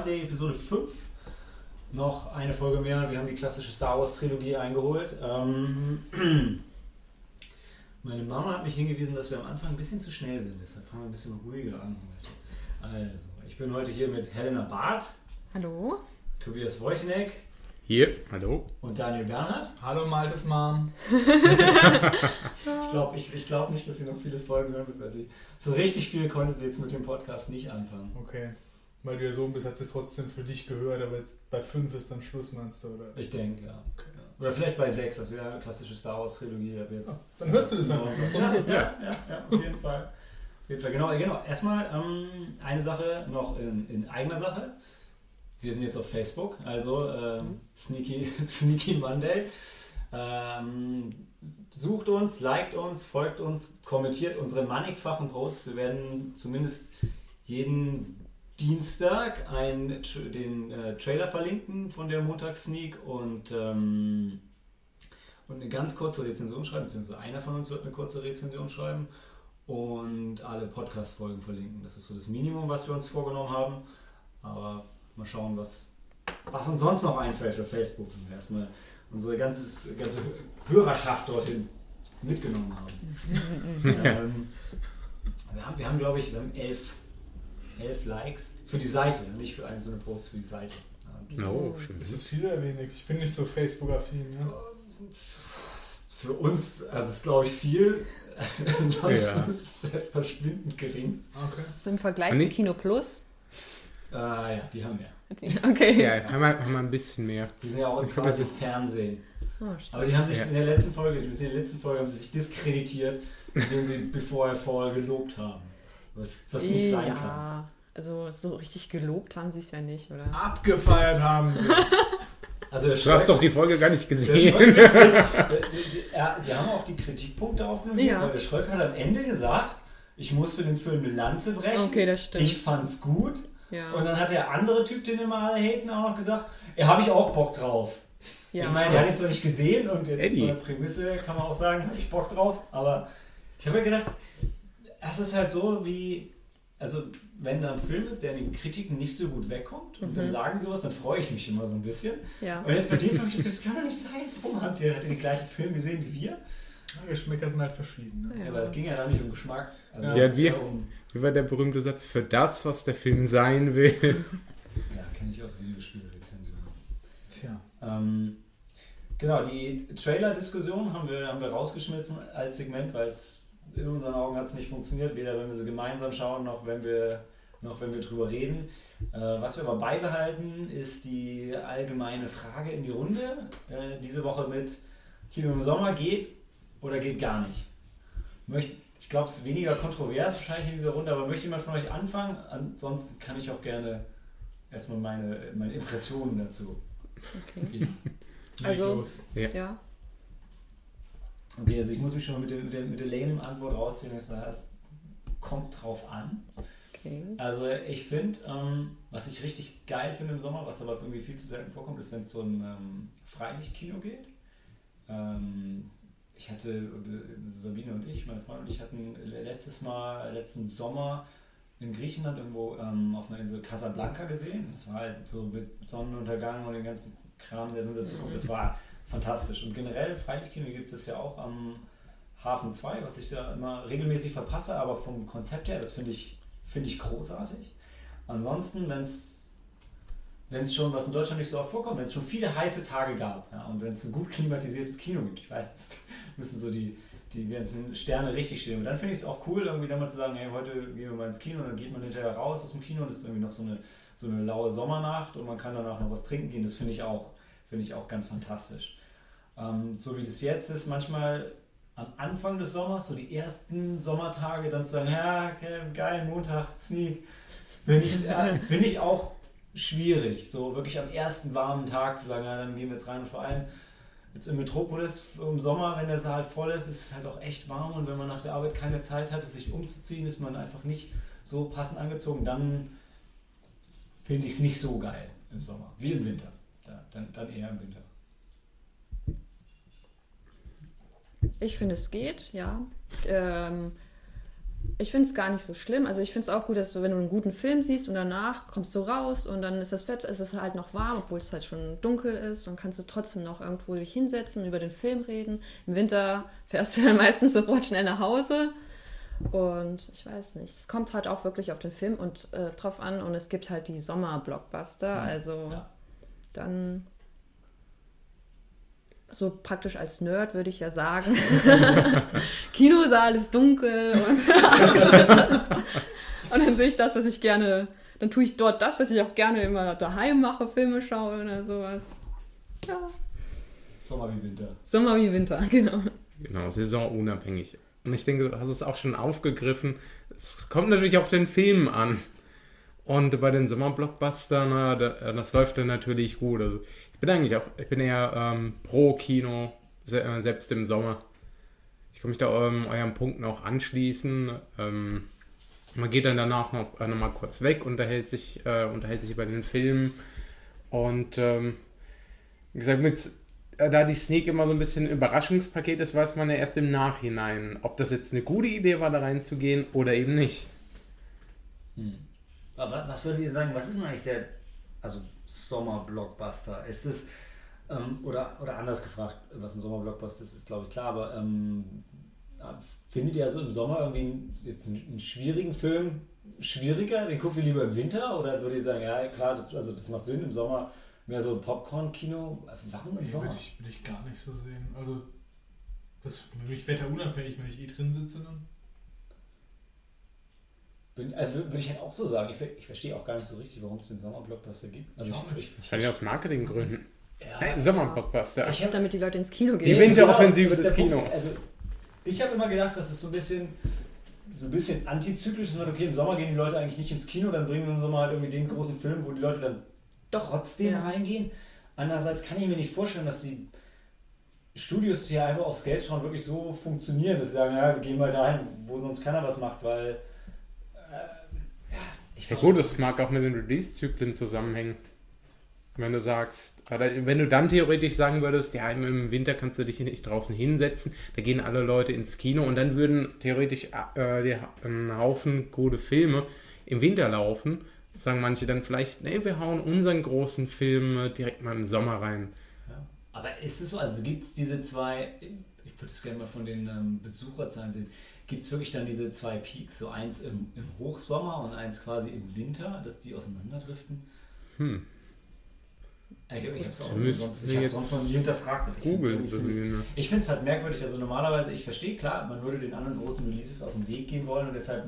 Monday Episode 5. Noch eine Folge mehr. Wir haben die klassische Star Wars Trilogie eingeholt. Ähm, meine Mama hat mich hingewiesen, dass wir am Anfang ein bisschen zu schnell sind. Deshalb fangen wir ein bisschen ruhiger an heute. Also, ich bin heute hier mit Helena Barth, Hallo? Tobias Wojcienek Hier, hallo. und Daniel Bernhard. Hallo Maltes Mom. Ich glaube ich, ich glaub nicht, dass sie noch viele Folgen hören wird, weil sie so richtig viel konnte sie jetzt mit dem Podcast nicht anfangen. Okay. Weil du ja so bist, hat es trotzdem für dich gehört, aber jetzt bei 5 ist dann Schluss, meinst du, oder? Ich denke, ja. Oder vielleicht bei 6, das wäre eine klassische Star Wars Trilogie. Aber jetzt Ah, Dann hörst du das einfach. Ja, ja, ja, ja, auf jeden Fall. Auf jeden Fall, genau, genau. Erstmal ähm, eine Sache noch in, in eigener Sache. Wir sind jetzt auf Facebook, also ähm, Sneaky, Sneaky Monday. Ähm, sucht uns, liked uns, folgt uns, kommentiert unsere mannigfachen Posts. Wir werden zumindest jeden Dienstag einen, den äh, Trailer verlinken von der Montags-Sneak und, ähm, und eine ganz kurze Rezension schreiben, beziehungsweise einer von uns wird eine kurze Rezension schreiben und alle Podcast-Folgen verlinken. Das ist so das Minimum, was wir uns vorgenommen haben. Aber mal schauen, was, was uns sonst noch einfällt für Facebook. Und wir erstmal unsere ganzes, ganze Hörerschaft dorthin mitgenommen haben. ähm, wir haben, wir haben glaube ich, wir haben elf, elf Likes für die Seite, nicht für einzelne Posts, für die Seite. Ja, Oh, schön. Ist es viel oder wenig? Ich bin nicht so Facebook-affin, ne? Für uns, also ist glaube ich viel, ansonsten Ja. ist es verschwindend gering. Okay. So im Vergleich zu Kino Plus. Äh, ja, die haben wir. Okay. Ja, haben wir, haben wir ein bisschen mehr. Die sind ja auch im quasi Fernsehen. Oh. Aber die haben sich Ja. in der letzten Folge, die in der letzten Folge haben sie sich diskreditiert, indem sie Before I Fall gelobt haben. Was, was nicht sein kann. ja, also so richtig gelobt haben sie es ja nicht, oder? Abgefeiert haben sie. Also der Du hast doch die Folge gar nicht gesehen. Der, ja, sie haben auch die Kritikpunkte aufgenommen, Ja. weil der Schröck hat am Ende gesagt, ich muss für den Film eine Lanze brechen. Okay, das stimmt. Ich fand's gut. ja. Und dann hat der andere Typ, den immer alle haten, auch noch gesagt, ja, habe ich auch Bock drauf. ja. Ich meine, er hat ihn zwar nicht gesehen und jetzt Eddie. von der Prämisse kann man auch sagen, habe ich Bock drauf, aber ich habe mir gedacht, es ist halt so wie, also wenn da ein Film ist, der in den Kritiken nicht so gut wegkommt und Mhm. dann sagen die sowas, dann freue ich mich immer so ein bisschen. ja. Und jetzt bei dem habe ich das kann doch nicht sein. Warum habt ihr, den gleichen Film gesehen wie wir? Ja, Geschmäcker sind halt verschieden. Ne? Ja. Aber es ging ja da nicht um Geschmack. Also Ja, war um, Wie war der berühmte Satz? Für das, was der Film sein will. ja, kenne ich aus Videospielrezensionen. Tja. Ähm, genau, die Trailer-Diskussion haben wir, haben wir rausgeschmissen als Segment, weil es in unseren Augen hat es nicht funktioniert, weder wenn wir sie gemeinsam schauen, noch wenn wir, noch wenn wir drüber reden. Äh, was wir aber beibehalten, ist die allgemeine Frage in die Runde. Äh, diese Woche mit Kino im Sommer geht oder geht gar nicht. Möcht, ich glaube, es ist weniger kontrovers wahrscheinlich in dieser Runde, aber möchte jemand von euch anfangen? Ansonsten kann ich auch gerne erstmal meine, meine Impressionen dazu Okay. geben. Leg Also- los. ja. Okay, also ich muss mich schon mal mit der, mit der, mit der lame Antwort rausziehen. Das heißt, kommt drauf an. Okay. Also ich finde, ähm, was ich richtig geil finde im Sommer, was aber irgendwie viel zu selten vorkommt, ist, wenn es so ein ähm, Freilichtkino geht. Ähm, ich hatte, äh, Sabine und ich, meine Freundin und ich hatten letztes Mal, letzten Sommer in Griechenland irgendwo ähm, auf einer Insel Casablanca gesehen. Das war halt so mit Sonnenuntergang und dem ganzen Kram, der nur dazu kommt. Das war fantastisch. Und generell, Freilichtkino gibt es ja auch am Hafen 2, was ich da immer regelmäßig verpasse, aber vom Konzept her, das finde ich, finde ich großartig. Ansonsten, wenn es wenn es schon, was in Deutschland nicht so oft vorkommt, wenn es schon viele heiße Tage gab ja, und wenn es ein gut klimatisiertes Kino gibt, ich weiß, es müssen so die, die ganzen Sterne richtig stehen. Und dann finde ich es auch cool, irgendwie dann mal zu sagen, hey, heute gehen wir mal ins Kino und dann geht man hinterher raus aus dem Kino und es ist irgendwie noch so eine, so eine laue Sommernacht und man kann danach noch was trinken gehen. Das finde ich auch, finde ich auch ganz fantastisch. Ähm, so wie das jetzt ist, manchmal am Anfang des Sommers, so die ersten Sommertage, dann zu sagen, ja, okay, geil, Montag, Sneak, finde ich, äh, finde ich auch schwierig. So wirklich am ersten warmen Tag zu sagen, ja, dann gehen wir jetzt rein. Und vor allem jetzt im Metropolis im Sommer, wenn der Saal voll ist, ist es halt auch echt warm und wenn man nach der Arbeit keine Zeit hatte, sich umzuziehen, ist man einfach nicht so passend angezogen, dann finde ich es nicht so geil im Sommer, wie im Winter. Da, dann, dann eher im Winter. Ich finde, es geht, ja. Ich, ähm, Ich finde es gar nicht so schlimm. Also ich finde es auch gut, dass du, wenn du einen guten Film siehst und danach kommst du raus und dann ist das Wetter, ist es halt noch warm, obwohl es halt schon dunkel ist. Dann kannst du trotzdem noch irgendwo dich hinsetzen, über den Film reden. Im Winter fährst du dann meistens sofort schnell nach Hause. Und ich weiß nicht, es kommt halt auch wirklich auf den Film und äh, drauf an. Und es gibt halt die Sommer-Blockbuster. Also Ja. dann so praktisch als Nerd würde ich ja sagen. Kinosaal ist dunkel und, und dann sehe ich das, was ich gerne, dann tue ich dort das, was ich auch gerne immer daheim mache, Filme schauen oder sowas. Ja, Sommer wie Winter. Sommer wie Winter, genau. Genau, saisonunabhängig. Und ich denke, du hast es auch schon aufgegriffen. Es kommt natürlich auf den Film an. Und bei den Sommerblockbustern, das läuft dann natürlich gut. Also bin eigentlich auch, ich bin eher ähm, pro Kino, se äh, selbst im Sommer. Ich kann mich da ähm, eurem Punkten auch anschließen. Ähm, man geht dann danach noch, äh, noch mal kurz weg, unterhält sich, äh, unterhält sich über den Film. Und ähm, wie gesagt, mit, äh, da die Sneak immer so ein bisschen ein Überraschungspaket ist, weiß man ja erst im Nachhinein, ob das jetzt eine gute Idee war, da reinzugehen oder eben nicht. Aber was würdet ihr sagen, was ist denn eigentlich der also Sommer-Blockbuster? Ist es, ähm, oder, oder anders gefragt, was ein Sommer-Blockbuster ist, ist glaube ich klar, aber ähm, findet ihr also im Sommer irgendwie einen, jetzt einen, einen schwierigen Film schwieriger? Den guckt ihr lieber im Winter? Oder würdet ihr sagen, ja klar, das, also das macht Sinn im Sommer, mehr so Popcorn-Kino? Warum im Nee, Sommer? würde ich, würde ich gar nicht so sehen. Also, das für mich wetterunabhängig, wenn ich eh drin sitze dann. Bin, also würde ich halt auch so sagen. Ich, ich verstehe auch gar nicht so richtig, warum es den Sommer-Blockbuster gibt. Also Ich Wahrscheinlich aus Marketinggründen. ja, Hey, Sommerblockbuster. Ich hab- Damit die Leute ins Kino Die gehen. Winter- Winteroffensive ist des. Kinos. Also, ich habe immer gedacht, dass es so ein bisschen so ein bisschen antizyklisch ist. Man, Okay, im Sommer gehen die Leute eigentlich nicht ins Kino, dann bringen wir im Sommer halt irgendwie den großen Film, wo die Leute dann Doch, trotzdem ja. reingehen. Andererseits kann ich mir nicht vorstellen, dass die Studios, die ja einfach aufs Geld schauen, wirklich so funktionieren, dass sie sagen, ja, wir gehen mal dahin, wo sonst keiner was macht, weil äh, ja, ich Ja gut, das mag auch mit den Release-Zyklen zusammenhängen. Wenn du sagst, oder wenn du dann theoretisch sagen würdest, ja, im- Winter kannst du dich nicht draußen hinsetzen, da gehen alle Leute ins Kino und dann würden theoretisch äh, die, ein Haufen gute Filme im Winter laufen, sagen manche dann vielleicht, nee, wir hauen unseren großen Film direkt mal im Sommer rein. Ja. Aber ist es so, also gibt es diese zwei, ich würde es gerne mal von den ähm, Besucherzahlen sehen, gibt es wirklich dann diese zwei Peaks, so eins im, im Hochsommer und eins quasi im Winter, dass die auseinanderdriften? Hm, Ich, ich habe es auch sonst, ich sonst noch nie hinterfragt. ich finde es- halt merkwürdig, also normalerweise, ich verstehe klar, man würde den anderen großen Releases aus dem Weg gehen wollen und deshalb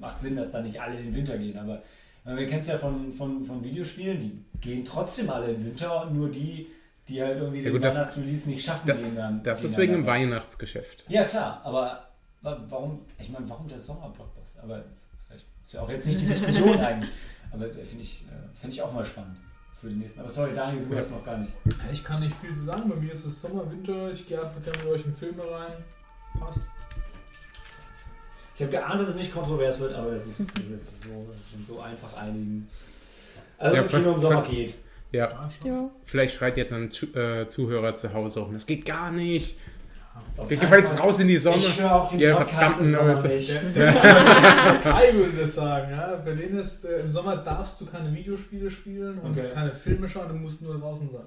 macht Sinn, dass da nicht alle in den Winter gehen. Aber äh, wir kennen es ja von, von, von Videospielen, die gehen trotzdem alle im Winter und nur die, die halt irgendwie Ja den Weihnachtsrelease nicht schaffen, Da, gehen dann. das ist wegen dem. Weihnachtsgeschäft. Ja, klar, aber warum, ich meine, warum der Sommerblockbuster? Aber vielleicht ist ja auch jetzt nicht die Diskussion eigentlich. Aber finde ich, äh, find ich auch mal spannend für die nächsten. Aber sorry, Daniel, du hast noch gar nicht. Ich kann nicht viel zu sagen. Bei mir ist es Sommer, Winter. Ich gehe einfach gerne mit euch in Filme rein. Passt. Ich habe geahnt, dass es nicht kontrovers wird, aber es ist, es ist so, es sind so einfach einigen. Also Ja, im Kino im Sommer geht. Ja, Ja, vielleicht schreit jetzt ein äh, Zuhörer zu Hause auch, das geht gar nicht. Wir keinen gefällt jetzt Fall. raus in die Sonne. Ich höre auch den Ja, Podcast im Sommer nicht. Der, Kai würde das sagen. Ja? Bei denen ist, äh, im Sommer darfst du keine Videospiele spielen und Okay. keine Filme schauen, du musst nur draußen sein.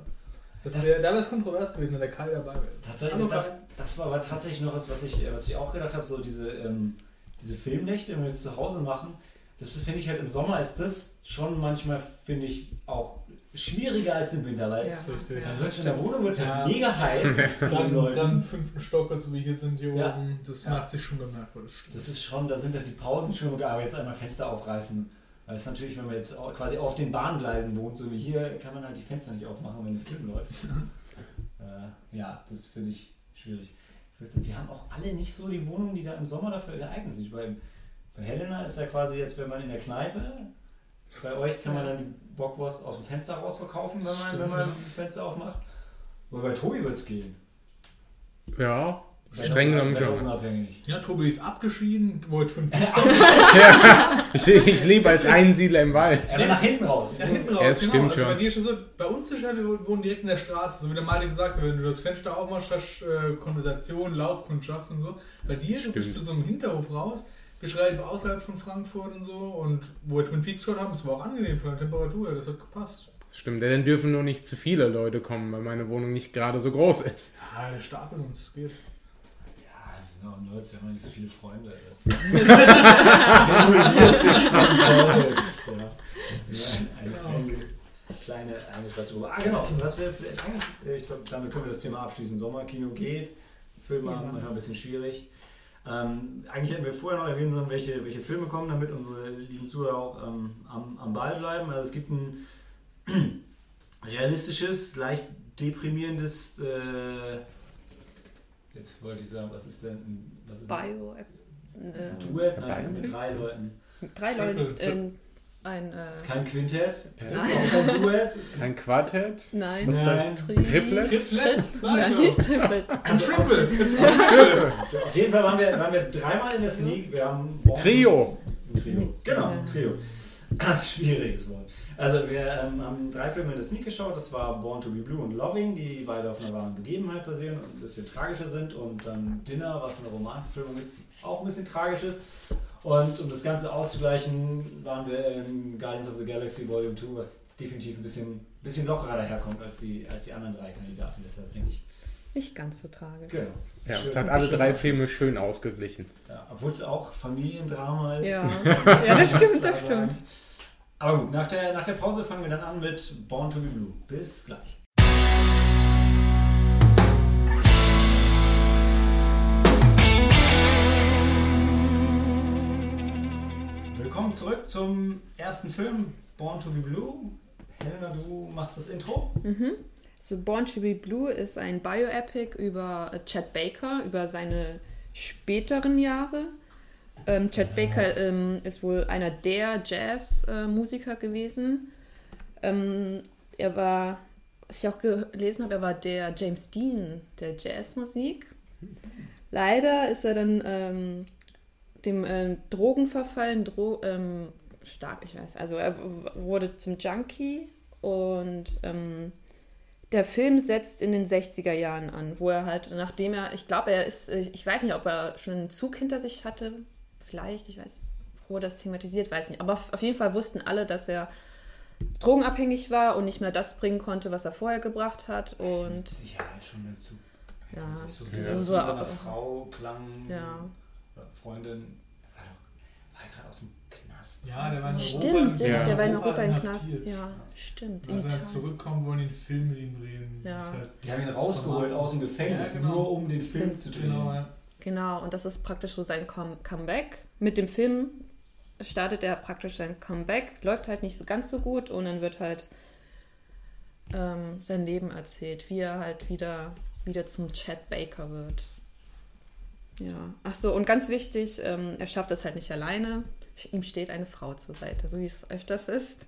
Das Das- wär, da wäre es kontrovers gewesen, wenn der Kai dabei wäre. Tatsächlich, das, das war aber tatsächlich noch was, was ich, was ich auch gedacht habe, so diese, ähm, diese Filmnächte, wenn wir es zu Hause machen, das finde ich halt im Sommer ist das schon manchmal, finde ich, auch schwieriger als im Winter, weil Ja. Dann wird in der Wohnung wird's Ja. halt mega heiß Dann, dann fünften Stock, so wie hier sind hier Ja. oben, das Ja. macht sich schon bemerkbar. Das. Das ist schon, da sind halt die Pausen schon, aber jetzt einmal Fenster aufreißen. Weil es natürlich, wenn man jetzt quasi auf den Bahngleisen wohnt, so wie hier, kann man halt die Fenster nicht aufmachen, wenn der Film läuft. äh, ja, das finde ich schwierig. Wir haben auch alle nicht so die Wohnungen, die da im Sommer dafür geeignet sind. Bei, bei Helena ist ja quasi jetzt, wenn man in der Kneipe, bei euch kann man dann die Bockwurst aus dem Fenster raus verkaufen, wenn man, Stimmt, wenn man ja. das Fenster aufmacht. Aber bei Tobi wird es gehen. Ja, streng genommen schon. unabhängig. Ja, Tobi ist abgeschieden, wollte Twin Peaks Ich, ich lebe als Einsiedler im Wald. Er war nach hinten raus. Ja, hinten raus, Ja, es genau. stimmt also schon. bei dir ist es so, bei uns ist ja, wir wohnen direkt in der Straße, so wie der Malte gesagt hat, wenn du das Fenster aufmachst, hast du äh, Konversation, Laufkundschaft und so. Bei dir, du bist Stimmt. zu so einem Hinterhof raus, ist relativ außerhalb von Frankfurt und so. Und wo wir Twin Peaks schon haben, es war auch angenehm von der Temperatur, das hat gepasst. Stimmt, denn dann dürfen nur nicht zu viele Leute kommen, weil meine Wohnung nicht gerade so groß ist. Ja, wir stapeln uns, es geht. Ja, genau, Nerds, wir haben noch nicht so viele Freunde. Das simuliert sich von. Ja. Eine, eine, eine kleine eine Klasse. Ah, genau. Was wir vielleicht eigentlich, äh, ich glaube, damit können wir das Thema abschließen. Sommerkino geht. Filme Ja. manchmal ein bisschen schwierig. Ähm, eigentlich hätten wir vorher noch erwähnen sollen, welche, welche Filme kommen, damit unsere lieben Zuhörer auch ähm, am, am Ball bleiben. Also es gibt ein realistisches, leicht deprimierendes, äh, jetzt wollte ich sagen, was ist denn, ein- was ist ein Bio. Äh, Duett? Nein, Bio? mit drei Leuten. drei Triple, Leute. Triple. Ähm, ein. Äh, Das ist kein Quintett, Ja. das ist auch kein Duett. Ein Quartett? nein. Nein. Tri Triplet? Triplett? Nein, nicht Triplet. Ein Triple! Ist Auf jeden Fall waren wir, waren wir dreimal in der Sneak. Wir haben Trio. Ein Trio. Genau, Ja. ein Trio. Schwieriges Wort. Also wir ähm, haben drei Filme in der Sneak geschaut. Das war Born to be Blue und Loving, die beide auf einer wahren Begebenheit basieren und ein bisschen tragischer sind. Und dann Dinner, was eine Romanverfilmung ist, auch ein bisschen tragisch ist. Und um das Ganze auszugleichen, waren wir in Guardians of the Galaxy Volume 2, was definitiv ein bisschen, bisschen lockerer daherkommt als die, als die anderen drei Kandidaten. Deshalb denke ich, Nicht ganz so tragisch. genau. Ja, Schön- es hat alle drei. Filme schön ausgeglichen. Ja, Obwohl es auch Familiendrama ist. Ja. Ja, das stimmt, das stimmt. Aber gut, nach der, nach der Pause fangen wir dann an mit Born to be Blue. Bis gleich. Willkommen zurück zum ersten Film, Born to be Blue. Helena, du machst das Intro. Mhm. So Born to be Blue ist ein Bioepic über äh, Chad Baker, über seine späteren Jahre. Ähm, Chad Baker ähm, ist wohl einer der Jazzmusiker gewesen. Ähm, er war, was ich auch gelesen habe, er war der James Dean der Jazzmusik. Leider ist er dann ähm, dem ähm, Drogen verfallen, Dro ähm, stark, ich weiß. Also er wurde zum Junkie und ähm, der Film setzt in den 60er Jahren an, wo er halt, nachdem er, ich glaube, er ist, ich ich weiß nicht, ob er schon einen Zug hinter sich hatte, vielleicht, ich weiß, wo das thematisiert, weiß nicht. Aber auf jeden Fall wussten alle, dass er drogenabhängig war und nicht mehr das bringen konnte, was er vorher gebracht hat. Und Sicherheit schon dazu. Ja, so so- wie so- so- Frau klang. ja. Freundin. War doch, war er gerade aus dem Knast. Ja, der war in Europa. Stimmt, Ja. der war in Europa im Knast. inhaftiert. Ja, stimmt. Und als er zurückkommt, wollen einen Film mit ihm drehen. Ja. Halt- Die haben ihn rausgeholt aus dem Gefängnis, Ja, genau. nur um den Film Film zu drehen. Genau, ja. Genau, und das ist praktisch so sein Come Comeback. Mit dem Film startet er praktisch sein Comeback, läuft halt nicht so ganz so gut und dann wird halt ähm, sein Leben erzählt, wie er halt wieder, wieder zum Chad Baker wird. Ja, ach so, und ganz wichtig, ähm, er schafft das halt nicht alleine. Ihm steht eine Frau zur Seite, so wie es öfters ist.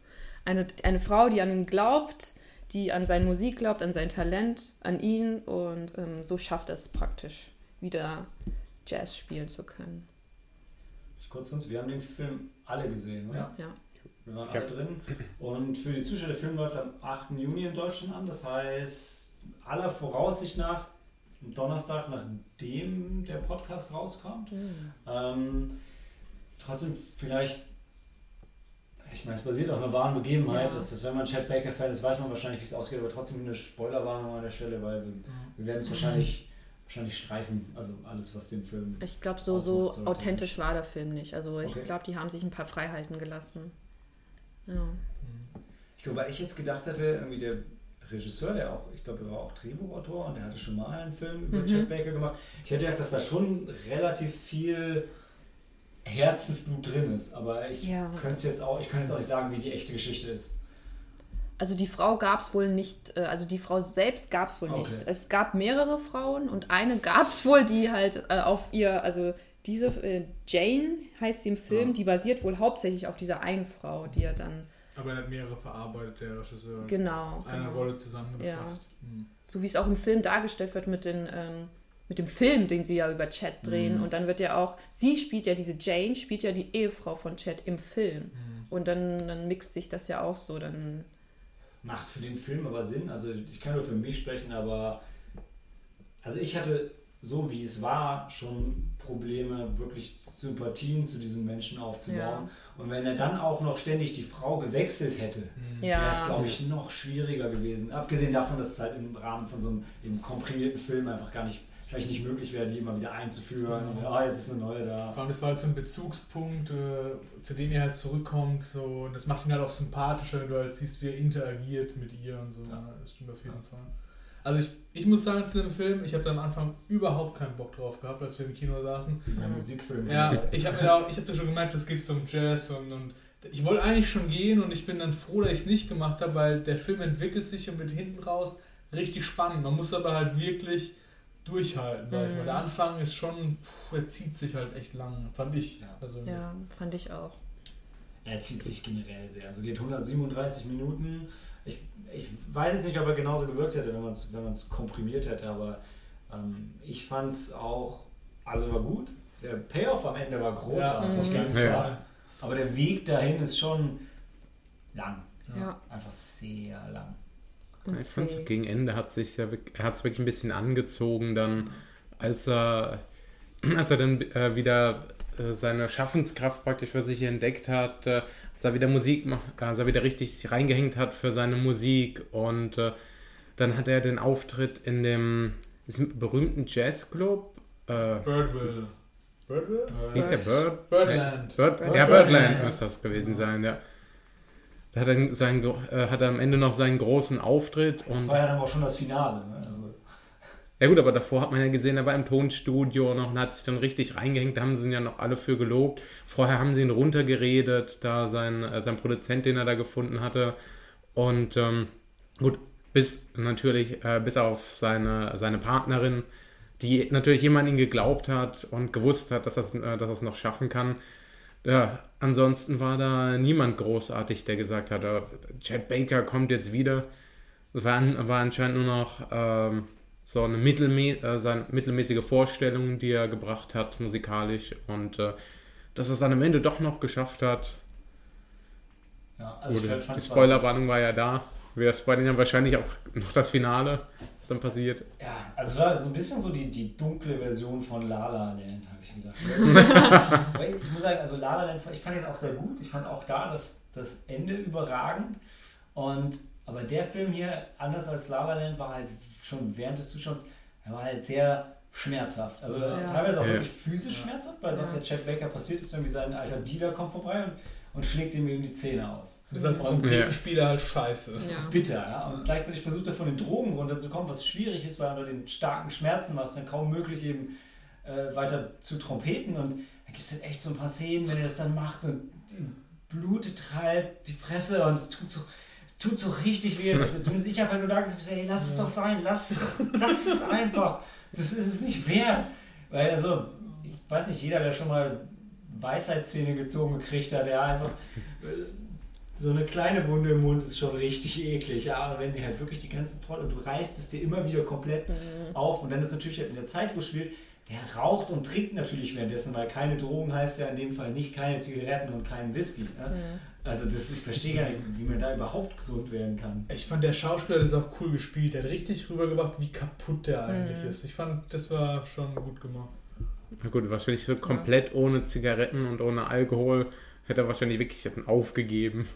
Eine, eine Frau, die an ihn glaubt, die an seine Musik glaubt, an sein Talent, an ihn und ähm, so schafft er es praktisch, wieder Jazz spielen zu können. Ich kurz uns, wir haben den Film alle gesehen, oder? Ja. Ja. Wir waren Ja. alle drin. Und für die Zuschauer, der Film läuft am 8. Juni in Deutschland an. Das heißt, aller Voraussicht nach, am Donnerstag, nachdem der Podcast rauskommt. Ähm, trotzdem vielleicht, ich meine, es basiert auf einer wahren Begebenheit. Ja. Das ist, wenn man Chad Baker-Fan ist, weiß man wahrscheinlich, wie es ausgeht, aber trotzdem eine Spoilerwarnung an der Stelle, weil wir, wir werden es wahrscheinlich, wahrscheinlich streifen. Also alles, was den Film. Ich glaube, so, so authentisch war der Film nicht. Also ich Okay. glaube, die haben sich ein paar Freiheiten gelassen. Ja. Ich glaube, weil ich jetzt gedacht hätte, irgendwie der Regisseur, der auch, ich glaube, er war auch Drehbuchautor und der hatte schon mal einen Film über Mhm. Chad Baker gemacht. Ich hätte gedacht, dass da schon relativ viel Herzensblut drin ist, aber ich Ja. könnte es jetzt auch, ich könnte jetzt auch nicht sagen, wie die echte Geschichte ist. Also die Frau gab es wohl nicht, äh, also die Frau selbst gab es wohl Okay. nicht. Es gab mehrere Frauen und eine gab es wohl, die halt äh, auf ihr, also diese äh, Jane heißt sie im Film, Ja. die basiert wohl hauptsächlich auf dieser einen Frau, die er dann, Aber er hat mehrere verarbeitet, der Regisseur. genau, Eine genau. Rolle zusammengefasst. Mhm. so wie es auch im Film dargestellt wird mit, den, ähm, mit dem Film, den sie ja über Chad drehen. Mhm. Und dann wird ja auch, sie spielt ja diese Jane, spielt ja die Ehefrau von Chad im Film. Mhm. Und dann, dann mixt sich das ja auch so. Dann, Macht für den Film aber Sinn. Also ich kann nur für mich sprechen, aber also ich hatte so wie es war, schon Probleme, wirklich Sympathien zu diesen Menschen aufzubauen. Und wenn er dann auch noch ständig die Frau gewechselt hätte, wäre es, Ja. glaube ich, noch schwieriger gewesen. Abgesehen davon, dass es halt im Rahmen von so einem im komprimierten Film einfach gar nicht, vielleicht nicht möglich wäre, die immer wieder einzuführen. Und ah, jetzt ist eine neue da. Vor allem, das war halt so ein Bezugspunkt, äh, zu dem er halt zurückkommt. So, und das macht ihn halt auch sympathischer, wenn du halt siehst, wie er interagiert mit ihr und so. Ja. Ja. Das stimmt auf jeden Fall. Also ich, ich muss sagen zu dem Film, ich habe da am Anfang überhaupt keinen Bock drauf gehabt, als wir im Kino saßen. Wie bei Musikfilmen. Ja, ich habe mir da, ich habe da schon gemerkt, das geht um Jazz und, und ich wollte eigentlich schon gehen und ich bin dann froh, dass ich es nicht gemacht habe, weil der Film entwickelt sich und wird hinten raus richtig spannend. Man muss aber halt wirklich durchhalten, sag ich mal. Mhm. Der Anfang ist schon, puh, er zieht sich halt echt lang, fand ich. Ja. Also, Ja, fand ich auch. Er zieht sich generell sehr. Also geht 137 Minuten. Ich, ich weiß jetzt nicht, ob er genauso gewirkt hätte, wenn man es wenn man's komprimiert hätte, aber ähm, ich fand es auch, also war gut. Der Payoff am Ende war großartig, Ja. ganz Ja. klar. Aber der Weg dahin ist schon lang. Ja. Einfach sehr lang. Und Ich fand so gegen Ende hat sich ja wirk- er hat es wirklich ein bisschen angezogen dann, als er als er dann äh, wieder äh, seine Schaffenskraft praktisch für sich entdeckt hat, äh, als er wieder Musik macht, als er wieder richtig reingehängt hat für seine Musik und äh, dann hat er den Auftritt in dem berühmten Jazzclub. Äh, Birdville. Birdville? wie ist der Bird? Birdland. Bird, Bird- ja, Birdland, müsste das gewesen sein, ja. Da hat er, gro- äh, hat er am Ende noch seinen großen Auftritt Das und war ja dann auch schon das Finale. Ne? Also, Ja gut, aber davor hat man ja gesehen, er war im Tonstudio noch und hat sich dann richtig reingehängt. Da haben sie ihn ja noch alle für gelobt. Vorher haben sie ihn runtergeredet, da sein, äh, sein Produzent, den er da gefunden hatte. Und ähm, gut, bis natürlich, äh, bis auf seine, seine Partnerin, die natürlich an ihn geglaubt hat und gewusst hat, dass er es äh, es noch schaffen kann. Ja, ansonsten war da niemand großartig, der gesagt hat, äh, Chad Baker kommt jetzt wieder. Es war, war anscheinend nur noch ähm, so eine mittelmä äh, seine mittelmäßige Vorstellung, die er gebracht hat, musikalisch. Und äh, dass er es dann am Ende doch noch geschafft hat. ja, also Oder die Spoilerwarnung war ja da. Wir spoilern ja wahrscheinlich auch noch das Finale, was dann passiert. Ja, also war so ein bisschen so die, die dunkle Version von La La Land, habe ich gedacht. Ich muss sagen, also La La Land, ich fand ihn auch sehr gut. Ich fand auch da das, das Ende überragend. Und, aber der Film hier, anders als La La Land, war halt schon während des Zuschauens, er war halt sehr schmerzhaft. Also Ja. teilweise auch Ja. wirklich physisch schmerzhaft, weil was Ja. Chad Baker passiert ist, irgendwie sein alter Dealer kommt vorbei und, und schlägt ihm eben die Zähne aus. Das ist als Und- Trompetenspieler halt scheiße. Ja. bitter. Ja? Und gleichzeitig versucht er von den Drogen runterzukommen, was schwierig ist, weil unter den starken Schmerzen war es dann kaum möglich, eben äh, weiter zu trompeten. Und da gibt es halt echt so ein paar Szenen, wenn er das dann macht und blutet halt die Fresse und es tut so, tut so richtig weh. Also zumindest ich habe halt nur da gesagt, hey, lass es doch sein, lass, lass es einfach. Das ist es nicht wert. Weil, also, ich weiß nicht, jeder, der schon mal Weisheitszähne gezogen gekriegt hat, der einfach äh, so eine kleine Wunde im Mund ist schon richtig eklig. Ja, und wenn die halt wirklich die ganzen Front und du reißt es dir immer wieder komplett auf und dann ist natürlich in der Zeit, spielt, der raucht und trinkt natürlich währenddessen, weil keine Drogen heißt ja in dem Fall nicht keine Zigaretten und keinen Whisky. Ne? Also das, ich verstehe gar nicht, wie man da überhaupt gesund werden kann. Ich fand, der Schauspieler hat das auch cool gespielt. Der hat richtig rübergebracht, wie kaputt der eigentlich Mhm. ist. Ich fand, das war schon gut gemacht. Na gut, wahrscheinlich so komplett ohne Zigaretten und ohne Alkohol hätte er wahrscheinlich wirklich aufgegeben.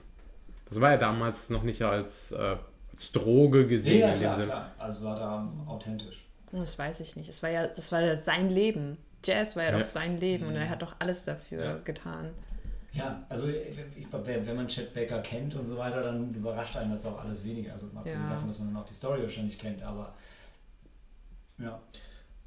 Das war ja damals noch nicht als, äh, als Droge gesehen Ja, in dem klar, klar. Also war da authentisch. Das weiß ich nicht. Es war ja, das war ja sein Leben. Jazz war ja, Ja. doch sein Leben und er hat doch alles dafür Ja. getan. Ja, also ich glaube, wenn wenn man Chet Baker kennt und so weiter, dann überrascht einen das auch alles weniger. Also mal abgesehen Ja. davon, dass man dann auch die Story wahrscheinlich kennt, aber ja.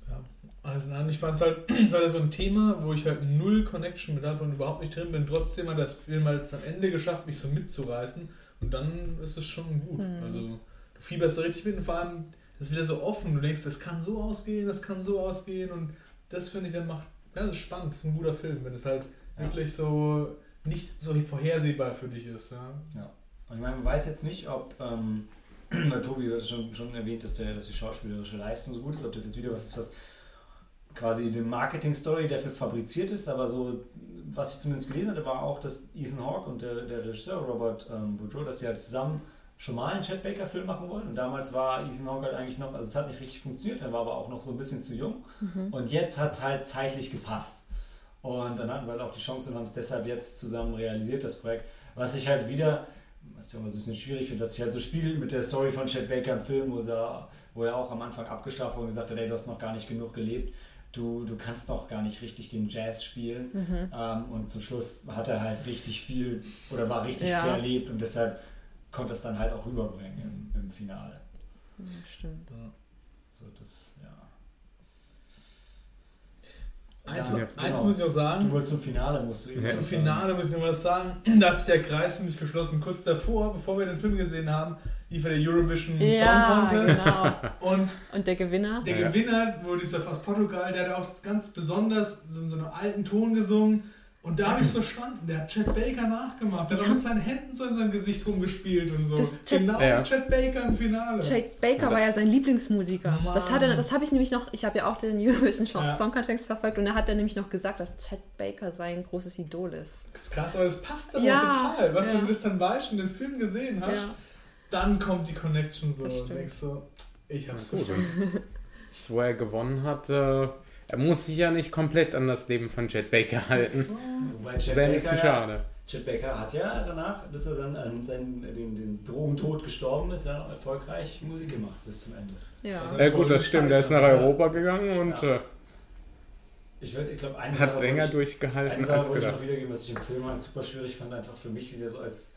Ja. Also nein, ich fand es halt, es war so ein Thema, wo ich halt null Connection mit habe und überhaupt nicht drin bin. Trotzdem hat das Film halt am Ende geschafft, mich so mitzureißen. Und dann ist es schon gut. Mhm. Also du fieberst da richtig mit und vor allem ist wieder so offen. Du denkst, das kann so ausgehen, das kann so ausgehen. Und das finde ich dann macht, ja, das ist spannend, das ist ein guter Film, wenn es halt. Wirklich so nicht so vorhersehbar für dich ist. Ja. Und ich meine, man weiß jetzt nicht, ob, ähm, weil Tobi hat es schon, schon erwähnt, dass, der, dass die schauspielerische Leistung so gut ist, ob das jetzt wieder was ist, was quasi eine Marketing-Story dafür fabriziert ist, aber so, was ich zumindest gelesen hatte, war auch, dass Ethan Hawke und der, der Regisseur Robert ähm, Boudreau, dass die halt zusammen schon mal einen Chet Baker-Film machen wollen. Und damals war Ethan Hawke halt eigentlich noch, also es hat nicht richtig funktioniert, er war aber auch noch so ein bisschen zu jung. Und jetzt hat es halt zeitlich gepasst. Und dann hatten sie halt auch die Chance und haben es deshalb jetzt zusammen realisiert, das Projekt. Was ich halt wieder, was ich immer so ein bisschen schwierig finde, dass sich halt so spiegelt mit der Story von Chet Baker im Film, wo, er, wo er auch am Anfang abgestraft wurde und gesagt hat, ey, du hast noch gar nicht genug gelebt. Du, du kannst noch gar nicht richtig den Jazz spielen. Mhm. Ähm, und zum Schluss hat er halt richtig viel oder war richtig Ja. verlebt und deshalb konnte es dann halt auch rüberbringen im, im Finale. Ja, stimmt. So, das, ja. Eins, Ja, eins genau. muss ich noch Du sagen. wolltest zum Finale, musst du eben Ja. Zum. Finale muss ich noch was sagen. Da hat sich der Kreis nämlich geschlossen. Kurz davor, bevor wir den Film gesehen haben, lief ja der Eurovision Ja, Song Contest. genau. Und Und der Gewinner? der Ja. Gewinner, wo dieser aus Portugal, der hat auch ganz besonders so, so einen alten Ton gesungen. Und da habe ich es verstanden. Der hat Chet Baker nachgemacht. Der hat auch mit seinen Händen so in seinem Gesicht rumgespielt und so. Das Chet- genau Ja. wie Chet Baker im Finale. Chet Baker war ja sein Lieblingsmusiker. Mann. Das, hat er, das habe ich nämlich noch, ich habe ja auch den Eurovision Song Ja. Song Contest verfolgt und da hat er nämlich noch gesagt, dass Chet Baker sein großes Idol ist. Das ist krass, aber das passt dann Ja, auch total. Was ja. wenn du das dann weißt und den Film gesehen hast, Ja. dann kommt die Connection so. Das Und denkst so, ich hab's Na gut. verstanden. Das, wo er gewonnen hat, äh, er muss sich ja nicht komplett an das Leben von Jet Baker halten. Wobei wäre ein Baker, bisschen ja, schade. Chet Baker hat ja danach, bis er dann an seinen, den, den Drogentod gestorben ist, ja noch erfolgreich Musik gemacht bis zum Ende. Ja. Also- Ja gut, das stimmt. Er ist nach Europa gegangen und Ja. äh, Ich, würd- ich glaube, eine hat Sache länger ich- durchgehalten Eine als wollte ich gedacht. noch wiedergeben, was ich im Film halt super schwierig fand, einfach für mich wieder so als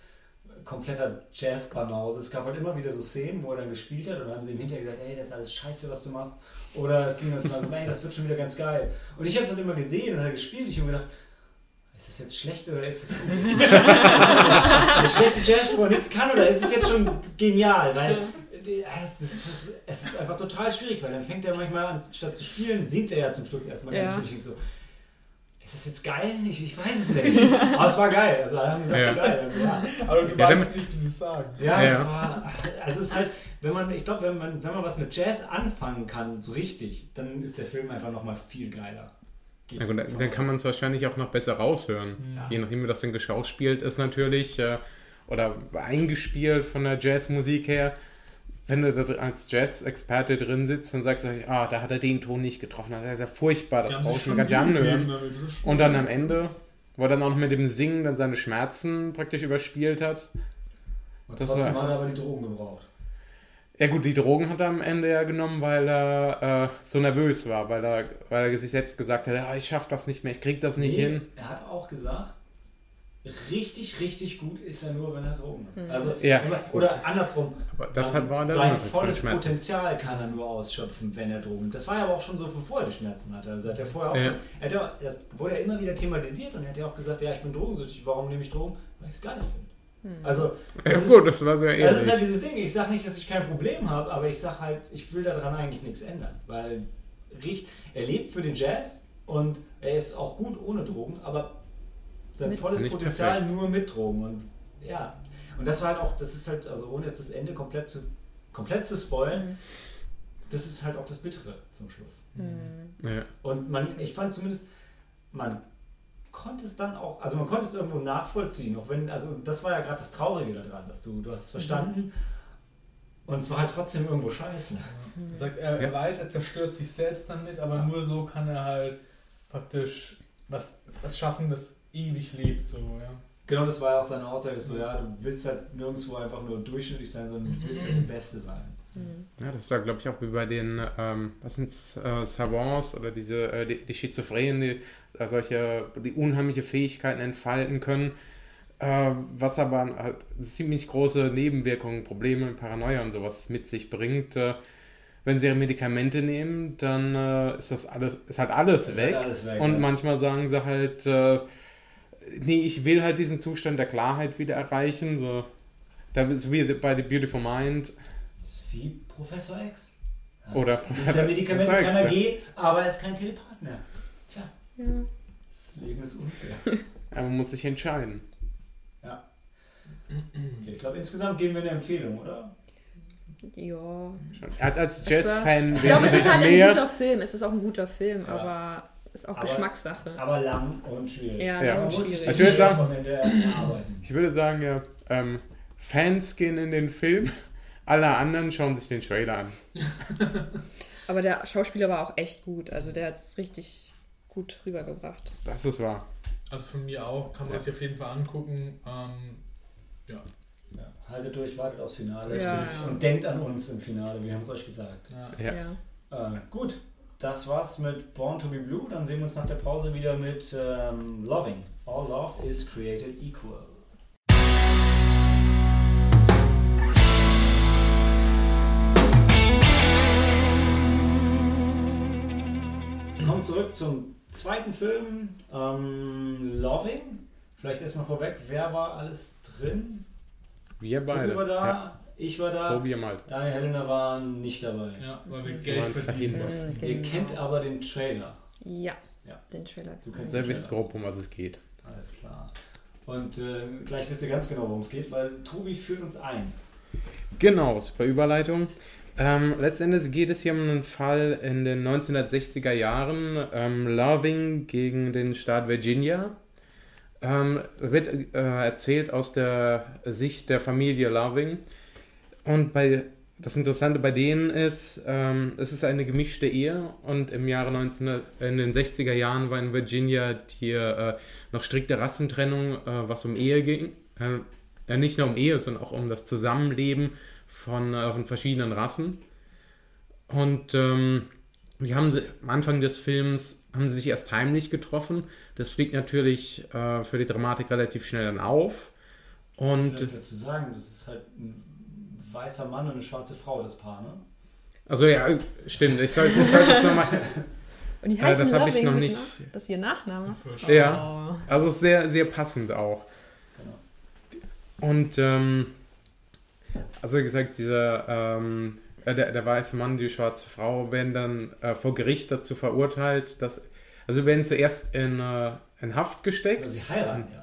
kompletter Jazz-Banause. Es gab halt immer wieder so Szenen, wo er dann gespielt hat und dann haben sie ihm hinterher gesagt, ey, das ist alles scheiße, was du machst. Oder es ging dann so, ey, das wird schon wieder ganz geil. Und ich habe es halt immer gesehen und hat gespielt. Ich habe mir gedacht, ist das jetzt schlecht oder ist das gut? Ist das, eine, schlechte Jazz, wo er nichts kann oder ist es jetzt schon genial? Weil äh, das ist, es ist einfach total schwierig, weil dann fängt er manchmal an, statt zu spielen, singt er ja zum Schluss erstmal ganz Ja. viel. So, ist das jetzt geil? Ich, ich weiß es nicht. Aber es war geil. Also alle haben gesagt, es ist Ja. geil. Also, ja. Aber du Ja, weißt nicht, bis sie es sagen. Ja, Ja. es war. Also es ist halt, wenn man, ich glaube, wenn man, wenn man was mit Jazz anfangen kann, so richtig, dann ist der Film einfach nochmal viel geiler. Geht Na gut, dann, dann kann man es wahrscheinlich auch noch besser raushören. Ja. Je nachdem, wie das denn geschauspielt ist natürlich. Äh, oder eingespielt von der Jazzmusik her. Wenn du da als Jazz-Experte drin sitzt, dann sagst du, ah, da hat er den Ton nicht getroffen. Das ist ja furchtbar, das brauchst du schon gar nicht anhören. schon- Und dann am Ende, wo er dann auch noch mit dem Singen dann seine Schmerzen praktisch überspielt hat. Und das trotzdem war- hat er aber die Drogen gebraucht. Ja gut, die Drogen hat er am Ende ja genommen, weil er äh, so nervös war, weil er, weil er sich selbst gesagt hat, ah, ich schaff das nicht mehr, ich krieg das nicht Nee, hin. Er hat auch gesagt, richtig, richtig gut ist er nur, wenn er Drogen hat. Also, Ja, oder andersrum. Aber das ähm, hat, war der sein volles. Potenzial kann er nur ausschöpfen, wenn er Drogen. Das war ja aber auch schon so, bevor er die Schmerzen hatte. Also hat er vorher auch Ja. schon. Er hat ja, das wurde ja immer wieder thematisiert und er hat ja auch gesagt, ja, ich bin drogensüchtig. Warum nehme ich Drogen? Weil ich es geil finde. Also, Ja, das ist- gut, das war sehr das ist halt ähnlich. dieses Ding. Ich sage nicht, dass ich kein Problem habe, aber ich sage halt, ich will daran eigentlich nichts ändern. Weil er lebt für den Jazz und er ist auch gut ohne Drogen, aber sein Mit- volles Potenzial perfekt. nur mit Drogen. Und ja. Und das war halt auch, das ist halt, also ohne jetzt das Ende komplett zu, komplett zu spoilen, das ist halt auch das Bittere zum Schluss. Ja. Und man, ich fand zumindest, man konnte es dann auch, also man konnte es irgendwo nachvollziehen, auch wenn, also das war ja gerade das Traurige daran, dass du, du hast es verstanden und es war halt trotzdem irgendwo scheiße. Er sagt, er, er weiß, er zerstört sich selbst damit, aber Ja. nur so kann er halt praktisch was, was schaffen, das ewig lebt. So, ja. Genau, das war ja auch seine Aussage, so ja, du willst halt nirgendwo einfach nur durchschnittlich sein, sondern du willst halt der Beste sein. Ja, das ist da, glaube ich, auch wie bei den, ähm, was sind äh, Savants oder diese, äh, die, die Schizophrenen, die äh, solche, die unheimliche Fähigkeiten entfalten können, äh, was aber halt ziemlich große Nebenwirkungen, Probleme, Paranoia und sowas mit sich bringt. Äh, wenn sie ihre Medikamente nehmen, dann äh, ist das alles, ist halt alles Ist weg. halt alles weg, und ja. manchmal sagen sie halt, äh, nee, ich will halt diesen Zustand der Klarheit wieder erreichen. So. Da ist wie bei The Beautiful Mind Das ist wie Professor X. Ja. Oder Mit der Medikamente kann er gehen, aber er ist kein Telepath mehr. Tja, Ja. das Leben ist unfair. Aber man muss sich entscheiden. ja. Okay, ich glaube, insgesamt geben wir eine Empfehlung, oder? ja. Als, als Jazz-Fan Ich glaube, es ist halt ein guter Film. Es ist auch ein guter Film, Ja. aber ist auch Aber- Geschmackssache. Aber lang und schwierig. ja, Ja. und schwierig. Ich würde sagen-. Ich würde sagen, ja, ähm, Fans gehen in den Film, alle anderen schauen sich den Trailer an. Aber der Schauspieler war auch echt gut. Also der hat es richtig gut rübergebracht. Das ist wahr. Also von mir auch, kann man Ja. sich auf jeden Fall angucken. Ähm, ja. Ja, haltet durch, wartet aufs Finale Ja, und denkt an uns im Finale, wir haben es euch gesagt. ja. Ja. Äh, gut, das war's mit Born to be Blue. Dann sehen wir uns nach der Pause wieder mit ähm, Loving. All love is created equal. Kommen zurück zum zweiten Film, ähm, Loving. Vielleicht erstmal vorweg, wer war alles drin? Wir beide. War da, Ja. Ich war da, Tobi Malt. Daniel Helena war nicht dabei. ja, weil wir. Geld verdienen mussten. Ihr Genau. kennt aber den Trailer. Ja, Ja. den Trailer. Du kennst Sehr den wisst Trailer. grob, um was es geht. Alles klar. Und äh, gleich wisst ihr ganz genau, worum es geht, weil Tobi führt uns ein. Genau, super Überleitung. Ähm, letztendlich geht es hier um einen Fall in den 1960er Jahren. Ähm, Loving gegen den Staat Virginia. Ähm, wird äh, erzählt aus der Sicht der Familie Loving. Und bei, das Interessante bei denen ist, ähm, es ist eine gemischte Ehe und im Jahre 19, in den 60er Jahren war in Virginia hier äh, noch strikte Rassentrennung, äh, was um Ehe ging. Äh, ja, nicht nur um Ehe, sondern auch um das Zusammenleben von, äh, von verschiedenen Rassen. Und ähm, die haben sie, am Anfang des Films haben sie sich erst heimlich getroffen. Das fliegt natürlich äh, für die Dramatik relativ schnell dann auf. Und ich dazu sagen, das ist halt ein weißer Mann und eine schwarze Frau, das Paar, ne? also ja, stimmt. Ich sollte ich soll das nochmal. Und die Äh, heißen das hab ich noch nicht- Nach- Das ist ihr Nachname. Für- Ja. Oh. Also sehr, sehr passend auch. Genau. Und ähm, also wie gesagt, dieser ähm, äh, der, der weiße Mann, die schwarze Frau werden dann äh, vor Gericht dazu verurteilt, dass also werden zuerst in, äh, in Haft gesteckt. Aber sie heiraten ja.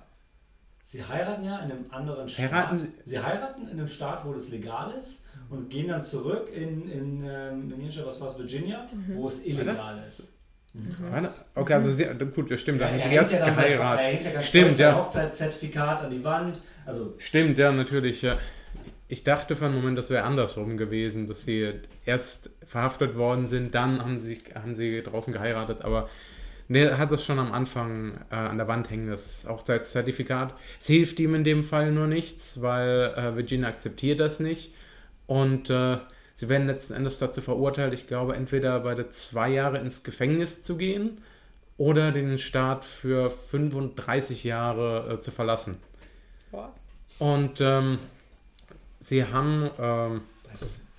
Sie heiraten ja in einem anderen Staat. Heiraten sie- sie heiraten in einem Staat, wo das legal ist und gehen dann zurück in, in, ähm, in Staat, was war es, Virginia, wo es illegal ist. Warte, Okay, also sie, gut, das stimmt, da haben sie erst ja dann sein- geheiratet. hängt ja Stimmt, sein ja. Hochzeitszertifikat an die Wand. Also, Stimmt, ja, natürlich. Ja. Ich dachte für einen Moment, das wäre andersrum gewesen, dass sie erst verhaftet worden sind, dann haben sie, haben sie draußen geheiratet, aber ne, hat das schon am Anfang äh, an der Wand hängen, das Hochzeitszertifikat. Es hilft ihm in dem Fall nur nichts, weil äh, Virginia akzeptiert das nicht und äh, sie werden letzten Endes dazu verurteilt, ich glaube, entweder beide zwei Jahre ins Gefängnis zu gehen oder den Staat für 35 Jahre äh, zu verlassen. Boah. Und ähm, sie haben, ähm,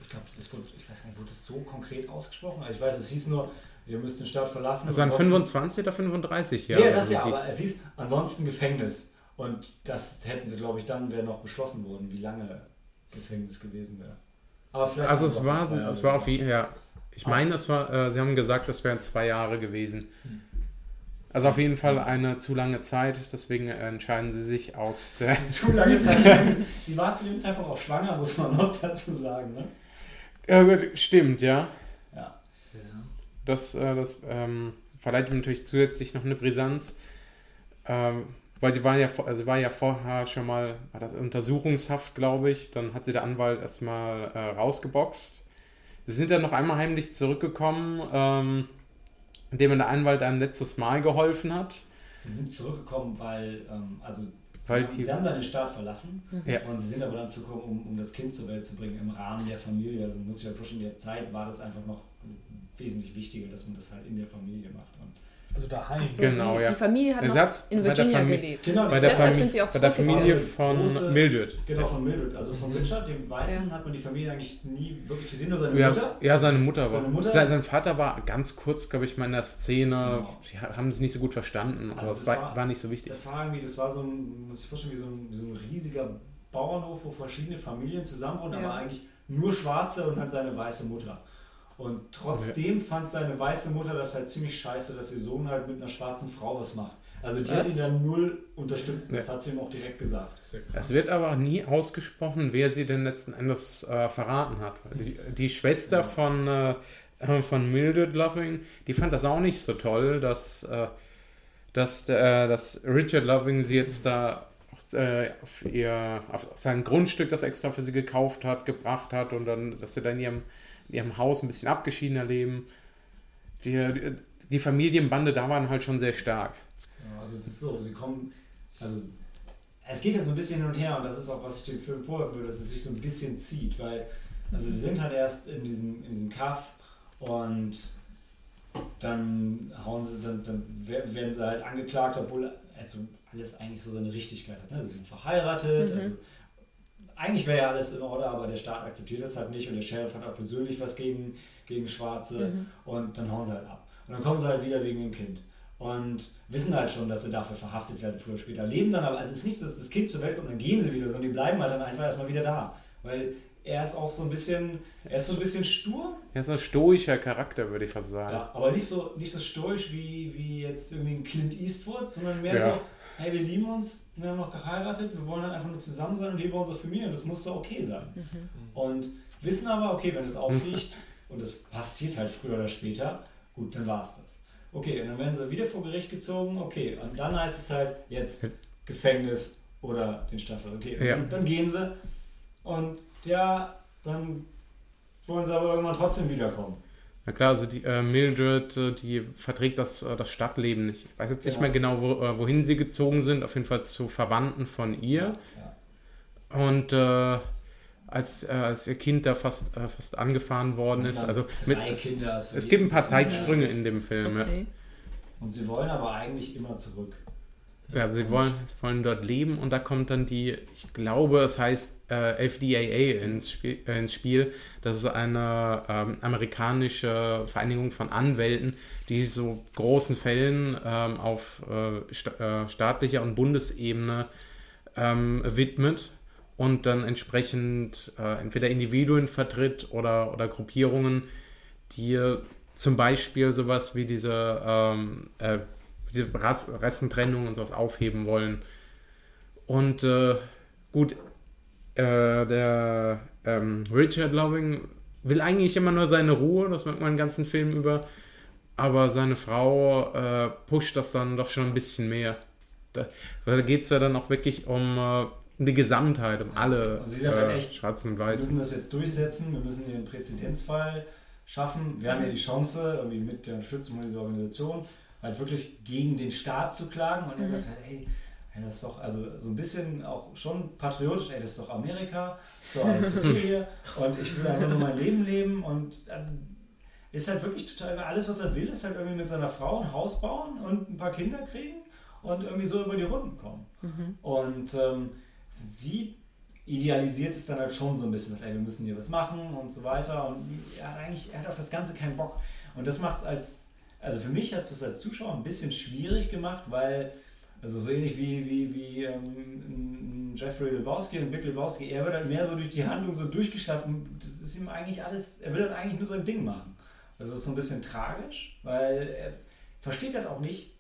ich glaube, das wurde, ich weiß gar nicht, wurde das so konkret ausgesprochen? Ich weiß, es hieß nur, ihr müsst den Staat verlassen. und trotzdem- 25 oder 35 Ja, Jahre. das also ja, es hieß- aber es hieß ansonsten Gefängnis. Und das hätten sie, glaube ich, dann wäre noch beschlossen worden, wie lange Gefängnis gewesen wäre. Aber vielleicht also es war, es war auf jeden ja, ich meine, es war, äh, sie haben gesagt, es wären zwei Jahre gewesen. Hm. Also auf jeden Fall eine zu lange Zeit, deswegen entscheiden sie sich aus der. zu lange Zeit. Sie war zu dem Zeitpunkt auch schwanger, muss man noch dazu sagen. Ne? Ja, gut, stimmt, ja. Ja. Das, äh, das ähm, verleiht ihm natürlich zusätzlich noch eine Brisanz. Ähm, weil sie war ja, also sie war ja vorher schon mal, war das Untersuchungshaft, glaube ich. Dann hat sie der Anwalt erstmal äh, rausgeboxt. Sie sind dann noch einmal heimlich zurückgekommen, ähm, indem der Anwalt ein letztes Mal geholfen hat. Sie sind zurückgekommen, weil, ähm, also, sie, haben, sie haben dann den Staat verlassen Ja. und sie sind aber dann zurückgekommen, um, um das Kind zur Welt zu bringen im Rahmen der Familie. Also, muss sich halt vorstellen, in der Zeit war das einfach noch wesentlich wichtiger, dass man das halt in der Familie macht. Und Also daheim. So, Genau, die, ja. die Familie hat Der noch Satz in Virginia gelebt. Genau, Bei der, Deshalb Famili- sind sie auch bei der zurückgekommen. Familie von große- Mildred. Genau, von Mildred. Also von Mhm. Richard, dem Weißen, Ja. hat man die Familie eigentlich nie wirklich gesehen, nur seine Ja, Mutter. ja, seine Mutter war. Seine Mutter? Sein, sein Vater war ganz kurz, glaube ich, mal in der Szene. Genau. Sie ha- haben es nicht so gut verstanden, aber Also es das war, war- war nicht so wichtig. Das war irgendwie, das war so ein, muss ich vorstellen, wie so ein, wie so ein riesiger Bauernhof, wo verschiedene Familien zusammen wohnen, Ja. aber eigentlich nur Schwarze und halt seine weiße Mutter. Und trotzdem fand seine weiße Mutter das halt ziemlich scheiße, dass ihr Sohn halt mit einer schwarzen Frau was macht. Also die hat Was? ihn dann null unterstützt, das Ja. hat sie ihm auch direkt gesagt. Es wird aber nie ausgesprochen, wer sie denn letzten Endes äh, verraten hat. Die, die Schwester von, äh, äh, von Mildred Loving, die fand das auch nicht so toll, dass, äh, dass, äh, dass Richard Loving sie jetzt da auch äh, auf, ihr, auf, auf sein Grundstück, das extra für sie gekauft hat, gebracht hat und dann, dass sie dann in ihrem, in ihrem Haus ein bisschen abgeschiedener leben. Die, die Familienbande da waren halt schon sehr stark. Ja, also es ist so, sie kommen, also es geht halt so ein bisschen hin und her und das ist auch, was ich dem Film vorwerfen würde, dass es sich so ein bisschen zieht, weil, also sie sind halt erst in diesem, in diesem Kaff und dann hauen sie, dann, dann werden sie halt angeklagt, obwohl also alles eigentlich so seine Richtigkeit hat. Ne? Sie sind verheiratet, Mhm. also eigentlich wäre ja alles in Ordnung, aber der Staat akzeptiert das halt nicht und der Sheriff hat auch persönlich was gegen, gegen Schwarze Mhm. und dann hauen sie halt ab. Und dann kommen sie halt wieder wegen dem Kind und wissen halt schon, dass sie dafür verhaftet werden, früher oder später. Leben dann aber, also es ist nicht so, dass das Kind zur Welt kommt und dann gehen sie wieder, sondern die bleiben halt dann einfach erstmal wieder da. Weil er ist auch so ein bisschen, er ist so ein bisschen stur, Er ist ein stoischer Charakter, würde ich fast sagen. ja, aber nicht so, nicht so stoisch wie, wie jetzt irgendwie ein Clint Eastwood, sondern mehr Ja. so, hey, wir lieben uns, wir haben noch geheiratet, wir wollen dann einfach nur zusammen sein und leben bei unserer Familie und das muss doch okay sein. Und wissen aber, okay, wenn es auffliegt und das passiert halt früher oder später, gut, dann war es das. Okay, und dann werden sie wieder vor Gericht gezogen, okay, und dann heißt es halt jetzt Gefängnis oder den Staffel, okay, Ja. und dann gehen sie und ja, dann wollen sie aber irgendwann trotzdem wiederkommen. Na klar, also die äh, Mildred, äh, die verträgt das, äh, das Stadtleben nicht. Ich weiß jetzt nicht Genau. mehr genau, wo, äh, wohin sie gezogen sind, auf jeden Fall zu Verwandten von ihr. Ja. Und äh, als, äh, als ihr Kind da fast, äh, fast angefahren worden ist, also mit, es, es gibt ein paar. Zeitsprünge in dem Film. Ja. Okay. Und sie wollen aber eigentlich immer zurück. Ja, sie wollen, sie wollen dort leben und da kommt dann die, ich glaube, es heißt äh, FDAA ins Spiel, äh, ins Spiel. Das ist eine ähm, amerikanische Vereinigung von Anwälten, die sich so großen Fällen ähm, auf äh, sta äh, staatlicher und Bundesebene ähm, widmet und dann entsprechend äh, entweder Individuen vertritt oder, oder Gruppierungen, die zum Beispiel sowas wie diese, ähm, äh, diese Ras Rassentrennung und sowas aufheben wollen. Und äh, gut, äh, der ähm, Richard Loving will eigentlich immer nur seine Ruhe, das merkt man den ganzen Film über, aber seine Frau äh, pusht das dann doch schon ein bisschen mehr. Da, da geht es ja dann auch wirklich um, äh, um die Gesamtheit, um alle Also sagt halt äh, echt, Schwarzen und Wir Weißen. müssen das jetzt durchsetzen, wir müssen hier einen Präzedenzfall schaffen. Wir haben ja die Chance, irgendwie mit der Unterstützung von dieser Organisation, halt wirklich gegen den Staat zu klagen. Und er Mhm. sagt halt, hey, hey, das ist doch, also so ein bisschen auch schon patriotisch, ey, das ist doch Amerika, ist doch alles okay hier und ich will einfach nur mein Leben leben und ist halt wirklich total, alles was er will, ist halt irgendwie mit seiner Frau ein Haus bauen und ein paar Kinder kriegen und irgendwie so über die Runden kommen. Mhm. Und ähm, sie idealisiert es dann halt schon so ein bisschen, ey, wir müssen hier was machen und so weiter. Und er hat eigentlich, er hat auf das Ganze keinen Bock. Und das macht es als, also für mich hat es das als Zuschauer ein bisschen schwierig gemacht, weil, also so ähnlich wie, wie, wie ähm, Jeffrey Lebowski und Big Lebowski, er wird halt mehr so durch die Handlung so durchgeschafft. und Das ist ihm eigentlich alles, er will halt eigentlich nur sein Ding machen. Das ist so ein bisschen tragisch, weil er versteht halt auch nicht,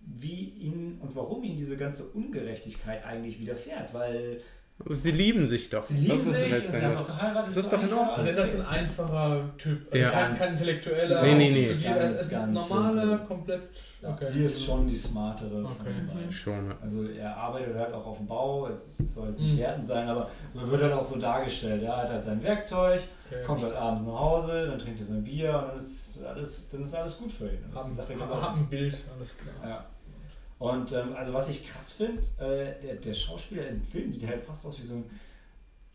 wie ihn und warum ihn diese ganze Ungerechtigkeit eigentlich widerfährt, weil Also sie lieben sich doch. sie lieben das ist sich und letzten sie haben auch geheiratet. Das ist doch in Ordnung. Also das ist ein einfacher Typ. Also Ja. kein, kein Intellektueller. Nee, nee, nee. studiert, Ganz, also ganz normaler, simpel. komplett. Okay. Sie ist schon die smartere von Okay. den beiden. Schon, ja. Also er arbeitet halt auch auf dem Bau, das soll jetzt nicht Mhm. wertend sein, aber so wird halt auch so dargestellt. Er hat halt sein Werkzeug, Okay. kommt halt abends nach Hause, dann trinkt er sein Bier und dann ist alles, dann ist alles gut für ihn. Dann ist die Sache Hab, gelaufen. hab ein Bild, alles klar. Ja. Und ähm, also was ich krass finde, äh, der, der Schauspieler im Film sieht halt fast aus wie so ein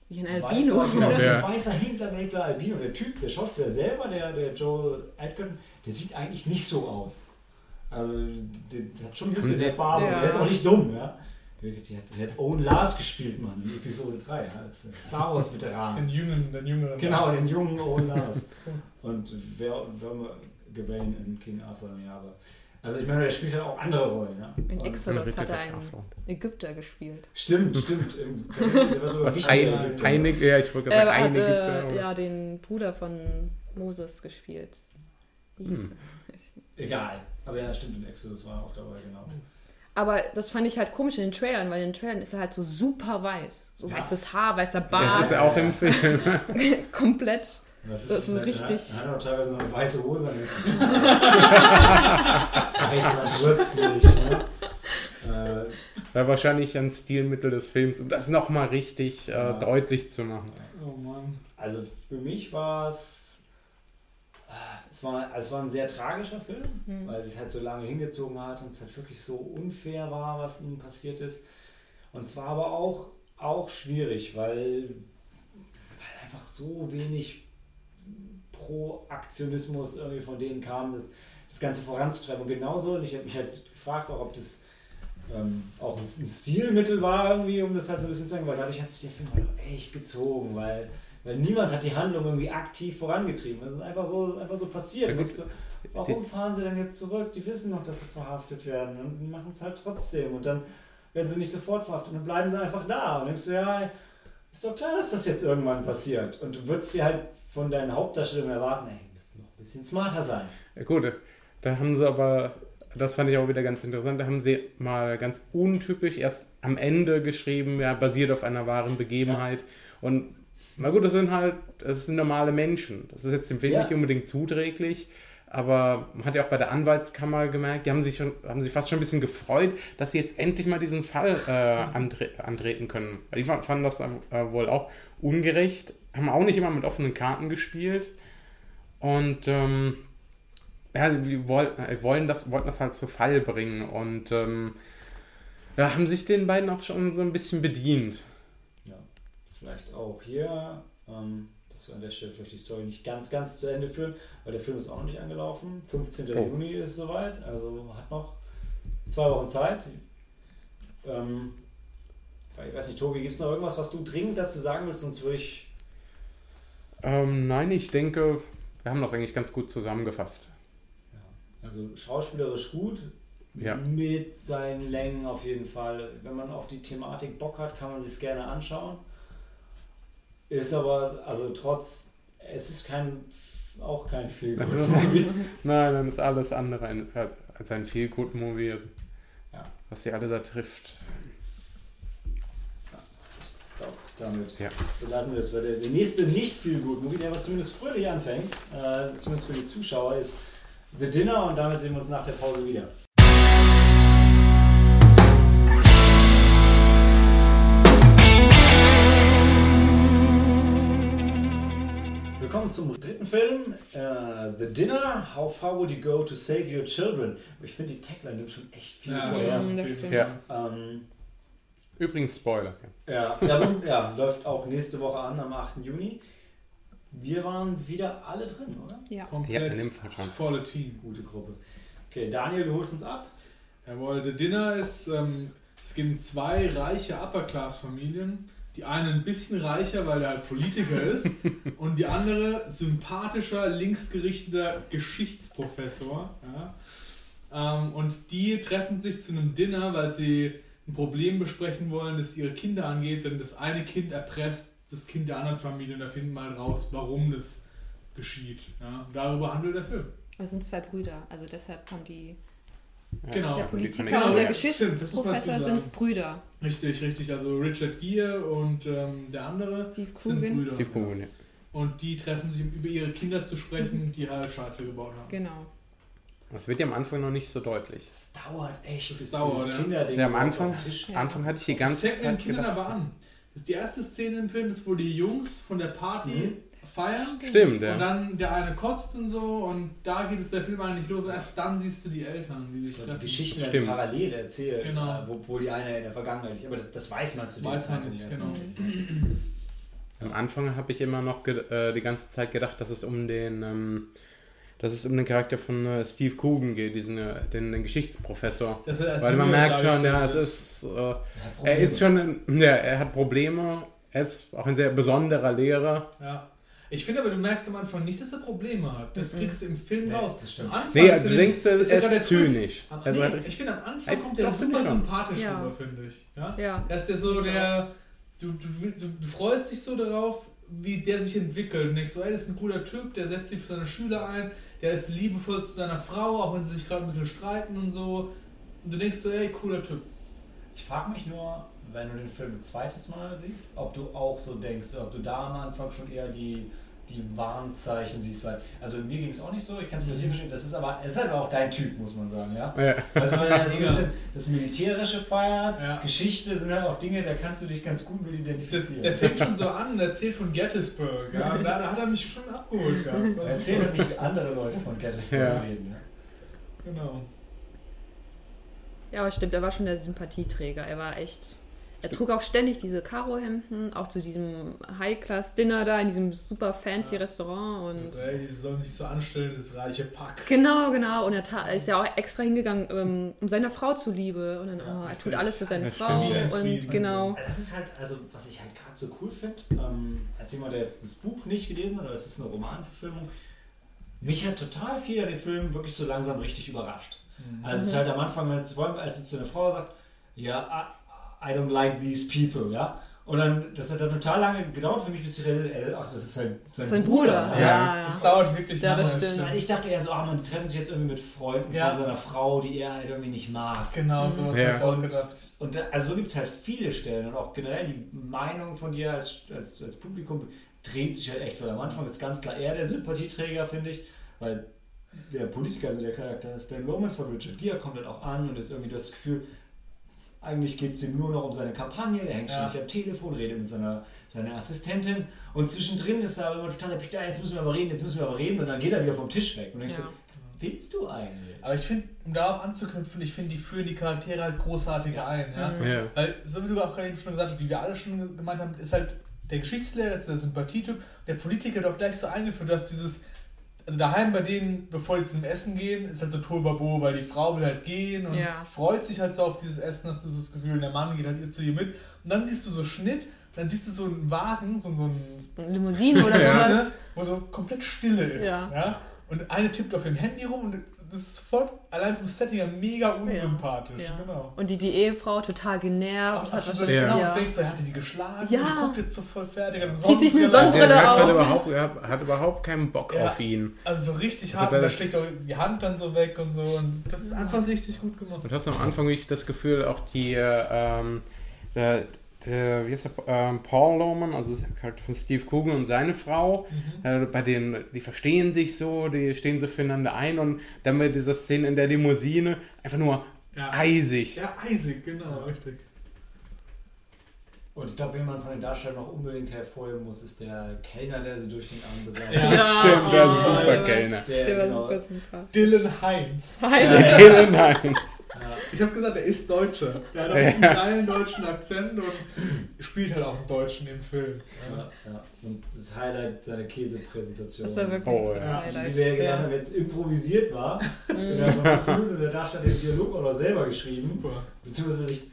Wie ein weißer, Albino. genau, wie so ein weißer Hinterwäldler Albino. Der Typ, der Schauspieler selber, der, der Joel Edgerton, der sieht eigentlich nicht so aus. Also der, der hat schon ein bisschen der Farbe. Ja. Der ist auch nicht dumm, ja. Der, der, hat- Owen Lars gespielt, Mann, in Episode 3. Ja. Star Wars-Veteran. Den jüngeren, den jüngeren. Genau, den jungen Owen Lars. Und wer, wer Gawain in King Arthur, ja, aber. Also ich meine, der spielt halt auch andere Rollen. Ja. In Und- Exodus hat er einen. Ägypter gespielt. Stimmt, stimmt. Der war sogar Was ein, Ägypter. eine, ja, ich wollte Er gerade sagen, hat eine äh, gibt ja den Bruder von Moses gespielt. Wie hieß Hm. er? Egal. Aber ja, stimmt, in Exodus war er auch dabei, genau. Aber das fand ich halt komisch in den Trailern, weil in den Trailern ist er halt so super weiß. So Ja. weißes Haar, weißer Das Bart, ist ja auch im Film. komplett. Das Das ist ein er- richtig- Er hat auch teilweise noch eine weiße Hose an. Weiß man wird's nicht. Ne? Äh, war wahrscheinlich ein Stilmittel des Films, um das nochmal richtig äh, Ja. deutlich zu machen. Oh Mann. Also für mich war es. Es war, also es war ein sehr tragischer Film, Mhm. weil es sich halt so lange hingezogen hat und es halt wirklich so unfair war, was ihm passiert ist. Und es war aber auch, auch schwierig, weil, weil einfach so wenig Pro-Aktionismus irgendwie von denen kam, das, das Ganze voranzutreiben. Und genauso, und ich habe mich halt gefragt, auch ob das ähm, auch ein, Stilmittel war, irgendwie, um das halt so ein bisschen zu sagen, weil dadurch hat sich der Film halt auch echt gezogen, weil, weil niemand hat die Handlung irgendwie aktiv vorangetrieben. Es ist einfach so, einfach so passiert. Ja, warum fahren sie denn jetzt zurück? Die wissen noch, dass sie verhaftet werden und machen es halt trotzdem. Und dann werden sie nicht sofort verhaftet und dann bleiben sie einfach da. Und denkst du, ja, ist doch klar, dass das jetzt irgendwann passiert. Und du würdest dir halt von deinen Hauptdarstellungen erwarten, ey, du noch ein bisschen smarter sein. Ja, gut, da haben sie aber, das fand ich auch wieder ganz interessant, da haben sie mal ganz untypisch erst am Ende geschrieben, ja, basiert auf einer wahren Begebenheit. Und na gut, das sind halt, das sind normale Menschen. Das ist jetzt dem Film Ja. nicht unbedingt zuträglich. Aber man hat ja auch bei der Anwaltskammer gemerkt, die haben sich, schon, haben sich fast schon ein bisschen gefreut, dass sie jetzt endlich mal diesen Fall äh, andre antreten können. Die fanden fanden das äh, wohl auch ungerecht, haben auch nicht immer mit offenen Karten gespielt. Und ähm, ja, die woll, äh, wollen das, wollten das halt zu Fall bringen und ähm, ja, haben sich den beiden auch schon so ein bisschen bedient. Ja, vielleicht auch hier, ähm, dass wir an der Stelle vielleicht die Story nicht ganz, ganz zu Ende führen, weil der Film ist auch noch nicht angelaufen. 15. Oh. Juni ist soweit, also hat noch zwei Wochen Zeit. Ähm, ich weiß nicht, Tobi, gibt es noch irgendwas, was du dringend dazu sagen willst, sonst würde ich. Ähm, nein, ich denke, wir haben das eigentlich ganz gut zusammengefasst. Ja, also schauspielerisch gut, Ja. mit seinen Längen auf jeden Fall. Wenn man auf die Thematik Bock hat, kann man sich gerne anschauen. Ist aber, also trotz, es ist kein, auch kein. Also, nein, dann ist alles andere ein, als, ein feel good movie also, Ja. was sie alle da trifft. Damit Ja. belassen wir es. Weil der, der nächste nicht viel gut Movie, der aber zumindest fröhlich anfängt, äh, zumindest für die Zuschauer, ist The Dinner und damit sehen wir uns nach der Pause wieder. Willkommen zum dritten Film, äh, The Dinner. How far would you go to save your children? Ich finde, die Tagline nimmt schon echt viel Ja, vorher. Ja. Ähm, Übrigens Spoiler. ja, ja, ja, läuft auch nächste Woche an, am 8. Juni. Wir waren wieder alle drin, oder? Ja. Komplett Ja, in dem Fall das volle Team. Gute Gruppe. Okay, Daniel, du holst uns ab. Jawohl, The Dinner ist, ähm, es gibt zwei reiche Upper-Class-Familien. Die eine ein bisschen reicher, weil er halt Politiker ist. und die andere sympathischer, linksgerichteter Geschichtsprofessor. Ja. Ähm, und die treffen sich zu einem Dinner, weil sie ein Problem besprechen wollen, das ihre Kinder angeht. Denn das eine Kind erpresst das Kind der anderen Familie und da finden wir halt raus, warum das geschieht. Ja. Und darüber handelt der Film. Es sind zwei Brüder, also deshalb haben die. Ja, Genau. Der Politiker Connection. und der das Geschichtsprofessor sind Brüder. Richtig, richtig. Also Richard Gere und ähm, der andere Steve sind Coogan. Brüder. Steve Coogan, ja. Und die treffen sich, um über ihre Kinder zu sprechen, die halt Scheiße gebaut haben. Genau. Das wird ja am Anfang noch nicht so deutlich. Das dauert echt, Das bis dauert, dieses ja. Kinderding Ja, am Anfang, auf den Tisch. Anfang hatte ich die Das ganze fängt mit den Zeit Kindern gedacht. aber an. Das ist die erste Szene im Film, ist, wo die Jungs von der Party feiern. Stimmt, ja. Und dann der eine kotzt und so und da geht es der Film eigentlich los. Erst dann siehst du die Eltern, die sich Die treffen. Geschichten Das werden parallel erzählt, Genau. äh, wo, wo die eine in der Vergangenheit. Aber das, das weiß man zu dem Weiß man Zeitpunkt nicht, genau. Am Anfang habe ich immer noch äh, die ganze Zeit gedacht, dass es um den, ähm, dass es um den Charakter von äh, Steve Coogan geht, diesen äh, den, den Geschichtsprofessor. Das ist als Weil man merkt schon, ja, es ist, äh, er ist schon, ein, ja, er hat Probleme. Er ist auch ein sehr besonderer Lehrer. Ja. Ich finde aber, du merkst am Anfang nicht, dass er Probleme hat. Das Mhm. kriegst du im Film Nee, raus. das stimmt. Am Anfang Nee, ist du er denkst, er ist zynisch. Am, Also nee, ich finde, am Anfang kommt der das super sympathisch Ja. rüber, finde ich. Ja? Ja. Da ist der so, Ich der. Du, du, du, du freust dich so darauf, wie der sich entwickelt. Und denkst so, ey, das ist ein guter Typ, der setzt sich für seine Schüler ein, der ist liebevoll zu seiner Frau, auch wenn sie sich gerade ein bisschen streiten und so. Und du denkst so, ey, cooler Typ. Ich frage mich nur, wenn du den Film ein zweites Mal siehst, ob du auch so denkst, ob du da am Anfang schon eher die die Warnzeichen siehst. Weil, also mir ging es auch nicht so, ich kann es Mhm. dir verstehen. Das ist aber, es ist halt auch dein Typ, muss man sagen, ja. Ja. Also weil er so ein Ja. bisschen das Militärische feiert, Ja. Geschichte sind halt auch Dinge, da kannst du dich ganz gut mit identifizieren. der fängt schon so an und erzählt von Gettysburg. Ja, da, da hat er mich schon abgeholt gehabt. Er erzählt halt nicht, wie andere Leute von Gettysburg Ja. reden. Ne? Genau. Ja, aber stimmt, er war schon der Sympathieträger. Er war echt. Er trug auch ständig diese Karohemden, auch zu diesem High-Class-Dinner da in diesem super fancy Ja. Restaurant. Und Also, ey, die sollen sich so anstellen, das reiche Pack. genau, genau. Und er ist ja auch extra hingegangen, ähm, um seiner Frau zuliebe. Und dann, Ja, oh, er tut alles für seine Frau. Und genau. Das ist halt, also was ich halt gerade so cool finde, ähm, als jemand, der jetzt das Buch nicht gelesen hat, oder es ist eine Romanverfilmung, mich hat total viel an dem Film wirklich so langsam richtig überrascht. Also es ist halt am Anfang, als, sie zu einer Frau sagt, ja, I, I don't like these people, ja. Und dann, das hat dann total lange gedauert für mich, bis ich realisierte, ach, das ist sein, sein, Sein Bruder. ja. Ja, ja. Das dauert wirklich Ja, lange. Ich dachte eher so, ah, man treffen sich jetzt irgendwie mit Freunden Ja. von seiner Frau, die er halt irgendwie nicht mag. Genau, sowas Ja. hab ich auch gedacht. Und da, also so gibt es halt viele Stellen und auch generell die Meinung von dir als, als, als Publikum dreht sich halt echt, weil am Anfang ist ganz klar er der Sympathieträger, finde ich, weil der Politiker, also der Charakter Stan Roman von Richard Gere kommt halt auch an und ist irgendwie das Gefühl, eigentlich geht es ihm nur noch um seine Kampagne, der hängt Ja. ständig am Telefon, redet mit seiner, seiner Assistentin und zwischendrin ist er aber immer total da, jetzt müssen wir aber reden, jetzt müssen wir aber reden und dann geht er wieder vom Tisch weg und denkst Ja. so, was willst du eigentlich? Aber ich finde, um darauf anzuknüpfen, ich finde, die führen die Charaktere halt großartig ein. Ja? Mhm. Ja. Weil, so wie du auch gerade eben schon gesagt hast, wie wir alle schon gemeint haben, ist halt der Geschichtslehrer, ist der Sympathietyp, der Politiker doch gleich so eingeführt, dass dieses, also daheim bei denen, bevor die zum Essen gehen, ist halt so Turbabo, weil die Frau will halt gehen und Ja. freut sich halt so auf dieses Essen, hast du so das Gefühl, und der Mann geht halt ihr zu ihr mit. Und dann siehst du so Schnitt, dann siehst du so einen Wagen, so, so ein So eine Limousine oder sowas. wo so komplett Stille ist. Ja. Ja. Und eine tippt auf dem Handy rum und das ist sofort allein vom Setting her mega unsympathisch. Ja. Genau. Und die, die Ehefrau total genervt. Auch, hat also, wahrscheinlich- genau, Ja. und denkst du, er hatte die geschlagen Ja. und die guckt jetzt so voll fertig. Also Zieht sich eine Sonnenbrille er hat, auf. gerade überhaupt, er hat, hat überhaupt keinen Bock Ja. auf ihn. Also so richtig Also hart, da schlägt auch die Hand dann so weg und so. Und das ist einfach richtig gut gemacht. Und hast am Anfang wirklich das Gefühl, auch die, ähm, der, wie heißt der, ähm, Paul Loman, also Charakter von Steve Coogan und seine Frau, Mhm. äh, bei denen, die verstehen sich so, die stehen so füreinander ein und dann bei dieser Szene in der Limousine einfach nur Ja. eisig. Ja, eisig, genau, richtig. Und ich glaube, wen man von den Darstellern noch unbedingt hervorheben muss, ist der Kellner, der sie durch den Abend begleitet. Ja. Das stimmt, der oh, super der war- Kellner. Der, Der war genau, super sympathisch. Dylan Heinz. Hi. Dylan Heinz. ja, Ich habe gesagt, er ist Deutscher. Der hat auch Ja. einen geilen deutschen Akzent und spielt halt auch einen Deutschen im Film. ja, ja. Und das Highlight seiner Käsepräsentation. Das war wirklich Oh, das ja. Highlight. die wir ja Ja. haben, jetzt improvisiert war. Mhm. Minuten und der Darsteller den Dialog auch noch selber geschrieben. Super. Beziehungsweise sich.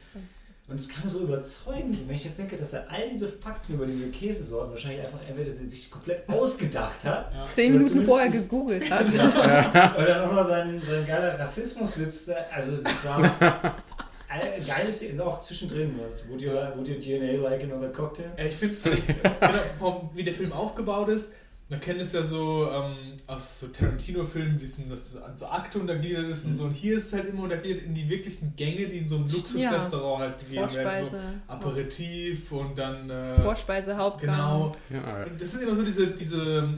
Und es kam so überzeugend, wenn ich jetzt denke, dass er all diese Fakten über diese Käsesorten wahrscheinlich einfach entweder sie sich komplett ausgedacht hat Ja. Zehn Minuten vorher gegoogelt hat. oder dann auch noch sein, sein geiler Rassismuswitz. da- Also das war geiles und auch zwischendrin was. Would you, like- would your DNA like another cocktail? Ja, ich finde, also, genau, wie der Film aufgebaut ist, man kennt es ja so ähm, aus so Tarantino-Filmen, dass so an so Akte untergliedert ist und so. Und hier ist es halt immer untergliedert in die wirklichen Gänge, die in so einem Luxusrestaurant halt gegeben werden. So Vorspeise. Aperitif und dann. Äh, Vorspeise, Hauptgang. Genau. Ja, Und das sind immer so diese, diese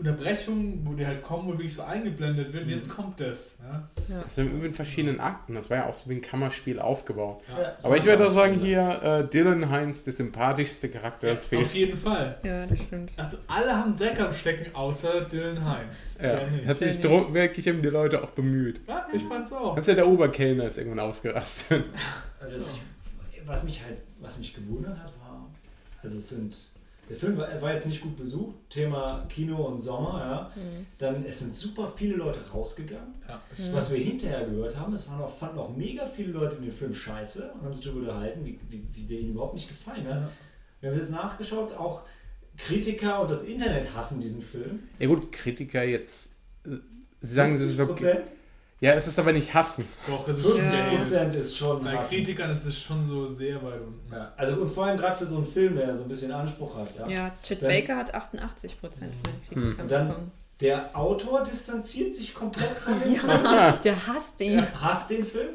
Unterbrechungen, wo die halt kommen, wo wirklich so eingeblendet wird. Und jetzt kommt das. Ja? Ja. Das sind in verschiedenen Akten. Das war ja auch so wie ein Kammerspiel aufgebaut. Ja. Aber ich würde auch sagen, hier äh, Dylan Heinz, der sympathischste Charakter des Auf Films. jeden Fall. ja, das stimmt. Also alle haben Dreck am Stecken, außer Dylan Heinz. Ja, hat sich wirklich um die Leute auch bemüht. ja, ich fand's auch. Selbst ja der Oberkellner ist irgendwann ausgerastet. Also das was mich halt, was mich gewundert hat, war, also es sind, der Film war, war jetzt nicht gut besucht, Thema Kino und Sommer, ja. Mhm. Dann, es sind super viele Leute rausgegangen. Ja, Mhm. Was wir hinterher gehört haben, es waren auch, fanden auch mega viele Leute in den Film scheiße und haben sich darüber unterhalten, wie, wie, wie der ihnen überhaupt nicht gefallen hat. Ja. Wir haben jetzt nachgeschaut, auch Kritiker und das Internet hassen diesen Film. Ja gut, Kritiker jetzt äh, sie sagen, es ist 50%? okay. Ja, es ist aber nicht hassen. Doch, das ist 50 schon sehr Prozent ist schon Bei hassen. Kritikern ist es schon so sehr weit unten. Ja, also und vor allem gerade für so einen Film, der so ein bisschen Anspruch hat. Ja. Ja, Chet Dann- Baker hat 88 Prozent von den Kritikern Und dann- bekommen. Der Autor distanziert sich komplett von dem Film. Ja, der hasst ihn. Hasst den Film.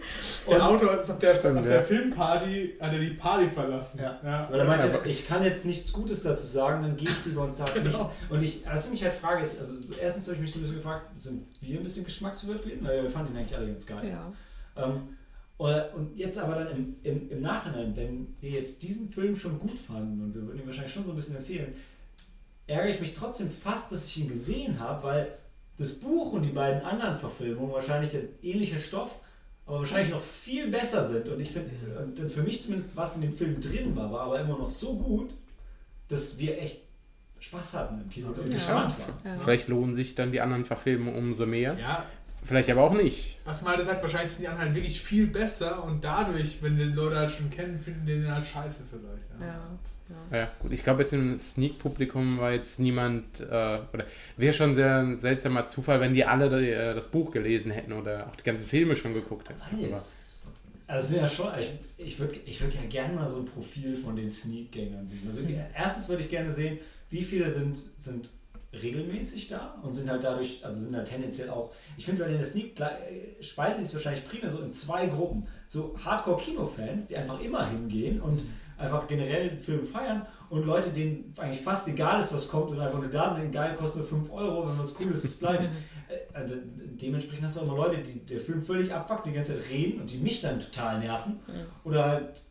Der Und- Autor ist auf der, Stimmt, auf ja. der Filmparty, hat er die Party verlassen. Ja. Weil er meinte, ich kann jetzt nichts Gutes dazu sagen, dann gehe ich lieber und sage Genau. nichts. Und ich, was ich mich halt frage, ist, also erstens habe ich mich so ein bisschen gefragt, sind wir ein bisschen geschmacksverwirrt gewesen? Weil wir fanden ihn eigentlich alle ganz geil. Ja. Ähm, und jetzt aber dann im, im, im Nachhinein, wenn wir jetzt diesen Film schon gut fanden und wir würden ihn wahrscheinlich schon so ein bisschen empfehlen, ärgere ich mich trotzdem fast, dass ich ihn gesehen habe, weil das Buch und die beiden anderen Verfilmungen wahrscheinlich ein ähnlicher Stoff, aber wahrscheinlich noch viel besser sind. Und ich finde, und dann für mich zumindest, was in dem Film drin war, war aber immer noch so gut, dass wir echt Spaß hatten im Kino und Ja. gespannt waren. Vielleicht lohnen sich dann die anderen Verfilmungen umso mehr. ja, Vielleicht aber auch nicht. was Malte sagt, wahrscheinlich sind die anderen halt wirklich viel besser und dadurch, wenn die Leute halt schon kennen, finden die den halt scheiße vielleicht. Ja. Ja. Ja, gut, ich glaube, jetzt im Sneak-Publikum war jetzt niemand, äh, oder wäre schon sehr ein seltsamer Zufall, wenn die alle äh, das Buch gelesen hätten oder auch die ganzen Filme schon geguckt hätten. Aber, Weiß. Also es sind ja schon, ich, ich würde ich würd ja gerne mal so ein Profil von den Sneak-Gängern sehen. Also erstens würde ich gerne sehen, wie viele sind, sind regelmäßig da und sind halt dadurch, also sind halt tendenziell auch, ich finde, weil in der Sneak äh, spaltet sich wahrscheinlich primär so in zwei Gruppen. So Hardcore-Kino-Fans, die einfach immer hingehen und einfach generell den Film feiern und Leute, denen eigentlich fast egal ist, was kommt und einfach nur da sind, geil, kostet nur 5 Euro, wenn was cool ist, es bleibt. Äh, also dementsprechend hast du auch immer Leute, die der Film völlig abfuckt, die ganze Zeit reden und die mich dann total nerven. Oder halt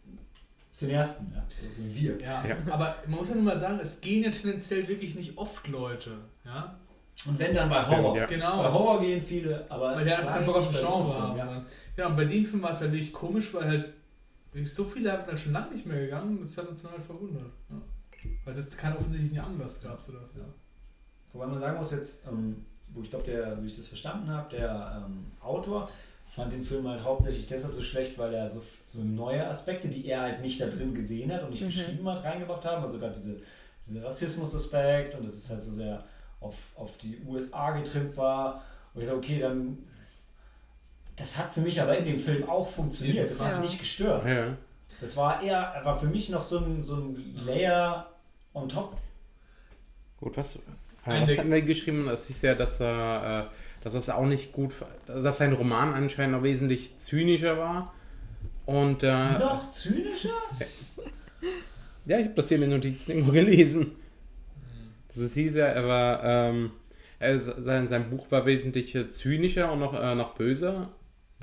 Cineasten, ja. So wie wir. Ja, Ja. aber man muss ja nun mal sagen, es gehen ja tendenziell wirklich nicht oft Leute. Ja? Und wenn dann bei Horror. Ja. Genau. Bei Horror gehen viele, aber. Weil die einfach keinen Bock auf den Genre Film, haben. Ja. Und bei dem Film war es halt wirklich komisch, weil halt so viele haben es halt schon lange nicht mehr gegangen und das hat uns dann halt verwundert. Ja. Weil es jetzt keinen offensichtlichen Anlass gab. So dafür. Ja. Wobei man sagen muss jetzt, ähm, wo ich glaube, der, wie ich das verstanden habe, der ähm, Autor fand den Film halt hauptsächlich deshalb so schlecht, weil er so, so neue Aspekte, die er halt nicht da drin gesehen hat und nicht Mhm. geschrieben hat, reingebracht haben. Also gerade diese, diese Rassismus-Aspekt und dass es halt so sehr auf, auf die USA getrimmt war. Und ich dachte, okay, dann. Das hat für mich aber in dem Film auch funktioniert. Das hat nicht gestört. ja. Das war eher, war für mich noch so ein, so ein Layer on top. Gut, was, äh, Ein was hatten wir geschrieben? Das ist ja, dass er, äh, dass es auch nicht gut, dass sein Roman anscheinend noch wesentlich zynischer war. Und äh, Noch zynischer? ja, ich habe das hier in den Notizen irgendwo gelesen. Das hieß ja, er war, ähm, er, sein, sein Buch war wesentlich äh, zynischer und noch, äh, noch böser.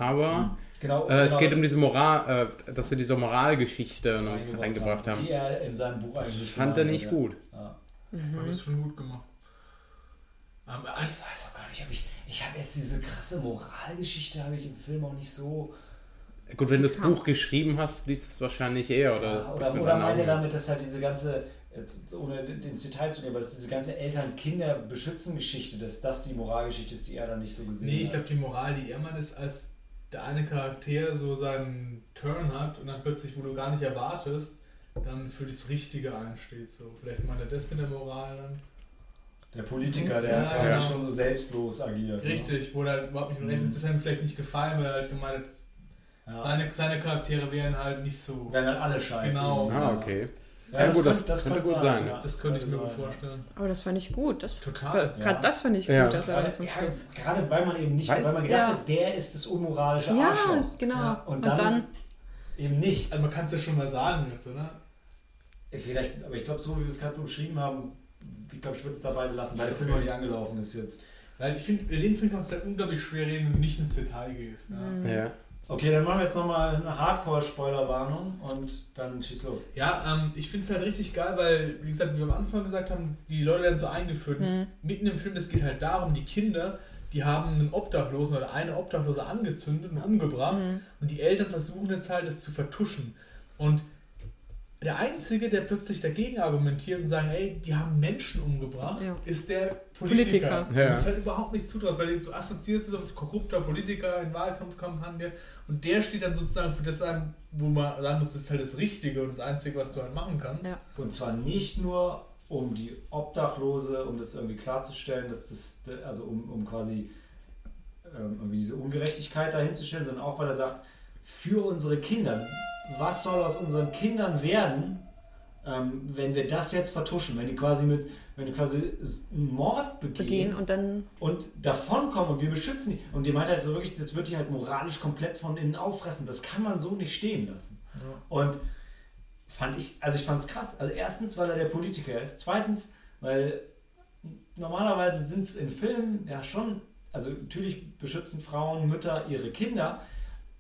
Aber Genau. äh, es genau, geht um diese Moral, äh, dass sie diese Moralgeschichte noch ein bisschen reingebracht haben. Die er in seinem Buch Das eigentlich fand er nicht ja. gut. Ja. Ich fand das schon gut gemacht. Ähm, Ich weiß auch gar nicht, ob ich. Ich habe jetzt diese krasse Moralgeschichte, habe ich im Film auch nicht so. Gut, wenn du das Buch geschrieben hast, liest es wahrscheinlich eher. Oder, Ja, oder, oder meint er damit, dass halt diese ganze, ohne ins Detail zu gehen, aber dass diese ganze Eltern-Kinder-Beschützen-Geschichte, dass das die Moralgeschichte ist, die er dann nicht so gesehen Nee, ich hat. glaube, die Moral, die er meint, ist, als der eine Charakter so seinen Turn hat und dann plötzlich, wo du gar nicht erwartest, dann für das Richtige einsteht. So. Vielleicht meint er das mit der Moral dann. Der Politiker, der Ja, quasi ja. schon so selbstlos agiert. ne? Richtig, wo er halt überhaupt nicht Mhm. rechnet. Das ist ihm vielleicht nicht gefallen, weil er halt gemeint hat, Ja. seine, seine Charaktere wären halt nicht so. Werden halt alle scheiße. Genau. Ah, okay. Ja, Ja, das, gut, könnte, das das könnte gut sein, ja. Das könnte ich mir gut sein, ja. vorstellen. Aber das fand ich gut. Das, Total. da, Gerade Ja. das fand ich Ja. gut, dass er Gerade, dann zum ja, Schluss. gerade weil man eben nicht, Weiß- weil man gedacht Ja. hat, der ist das unmoralische Ja, Arschloch. genau. Ja, und, Und dann, dann- eben nicht. Also man kann es ja schon mal sagen jetzt, oder? Vielleicht, aber ich glaube, so wie wir es gerade beschrieben haben, ich glaube, ich würde es dabei lassen, weil der Film noch nicht angelaufen ist jetzt. Weil ich finde, den Film kannst du halt unglaublich schwer reden, wenn du nicht ins Detail gehst. Ne? Mhm. Ja. Okay, dann machen wir jetzt nochmal eine Hardcore-Spoilerwarnung und dann schieß los. Ja, ähm, ich finde es halt richtig geil, weil, wie gesagt, wie wir am Anfang gesagt haben, die Leute werden so eingeführt. Mhm. Mitten im Film, es geht halt darum, die Kinder, die haben einen Obdachlosen oder eine Obdachlose angezündet und umgebracht Mhm. und die Eltern versuchen jetzt halt, das zu vertuschen. Und der Einzige, der plötzlich dagegen argumentiert und sagt, ey, die haben Menschen umgebracht, Ja. ist der Politiker. Politiker. Und Ja. Das ist halt überhaupt nicht zutraust, weil du assoziierst es auf korrupter Politiker in Wahlkampfkampagne und der steht dann sozusagen für das ein, wo man sagen muss, das ist halt das Richtige und das Einzige, was du halt machen kannst. Ja. Und zwar nicht nur um die Obdachlose, um das irgendwie klarzustellen, dass das, also um, um quasi ähm, irgendwie diese Ungerechtigkeit dahinzustellen, sondern auch, weil er sagt, für unsere Kinder, was soll aus unseren Kindern werden, ähm, wenn wir das jetzt vertuschen, wenn die quasi mit, wenn die quasi einen Mord begehen, begehen und dann. und davonkommen und wir beschützen die. Und die meint halt so wirklich, das wird die halt moralisch komplett von innen auffressen. Das kann man so nicht stehen lassen. Und fand ich, also ich fand es krass. Also erstens, weil er der Politiker ist. Zweitens, weil normalerweise sind es in Filmen ja schon, also natürlich beschützen Frauen, Mütter ihre Kinder,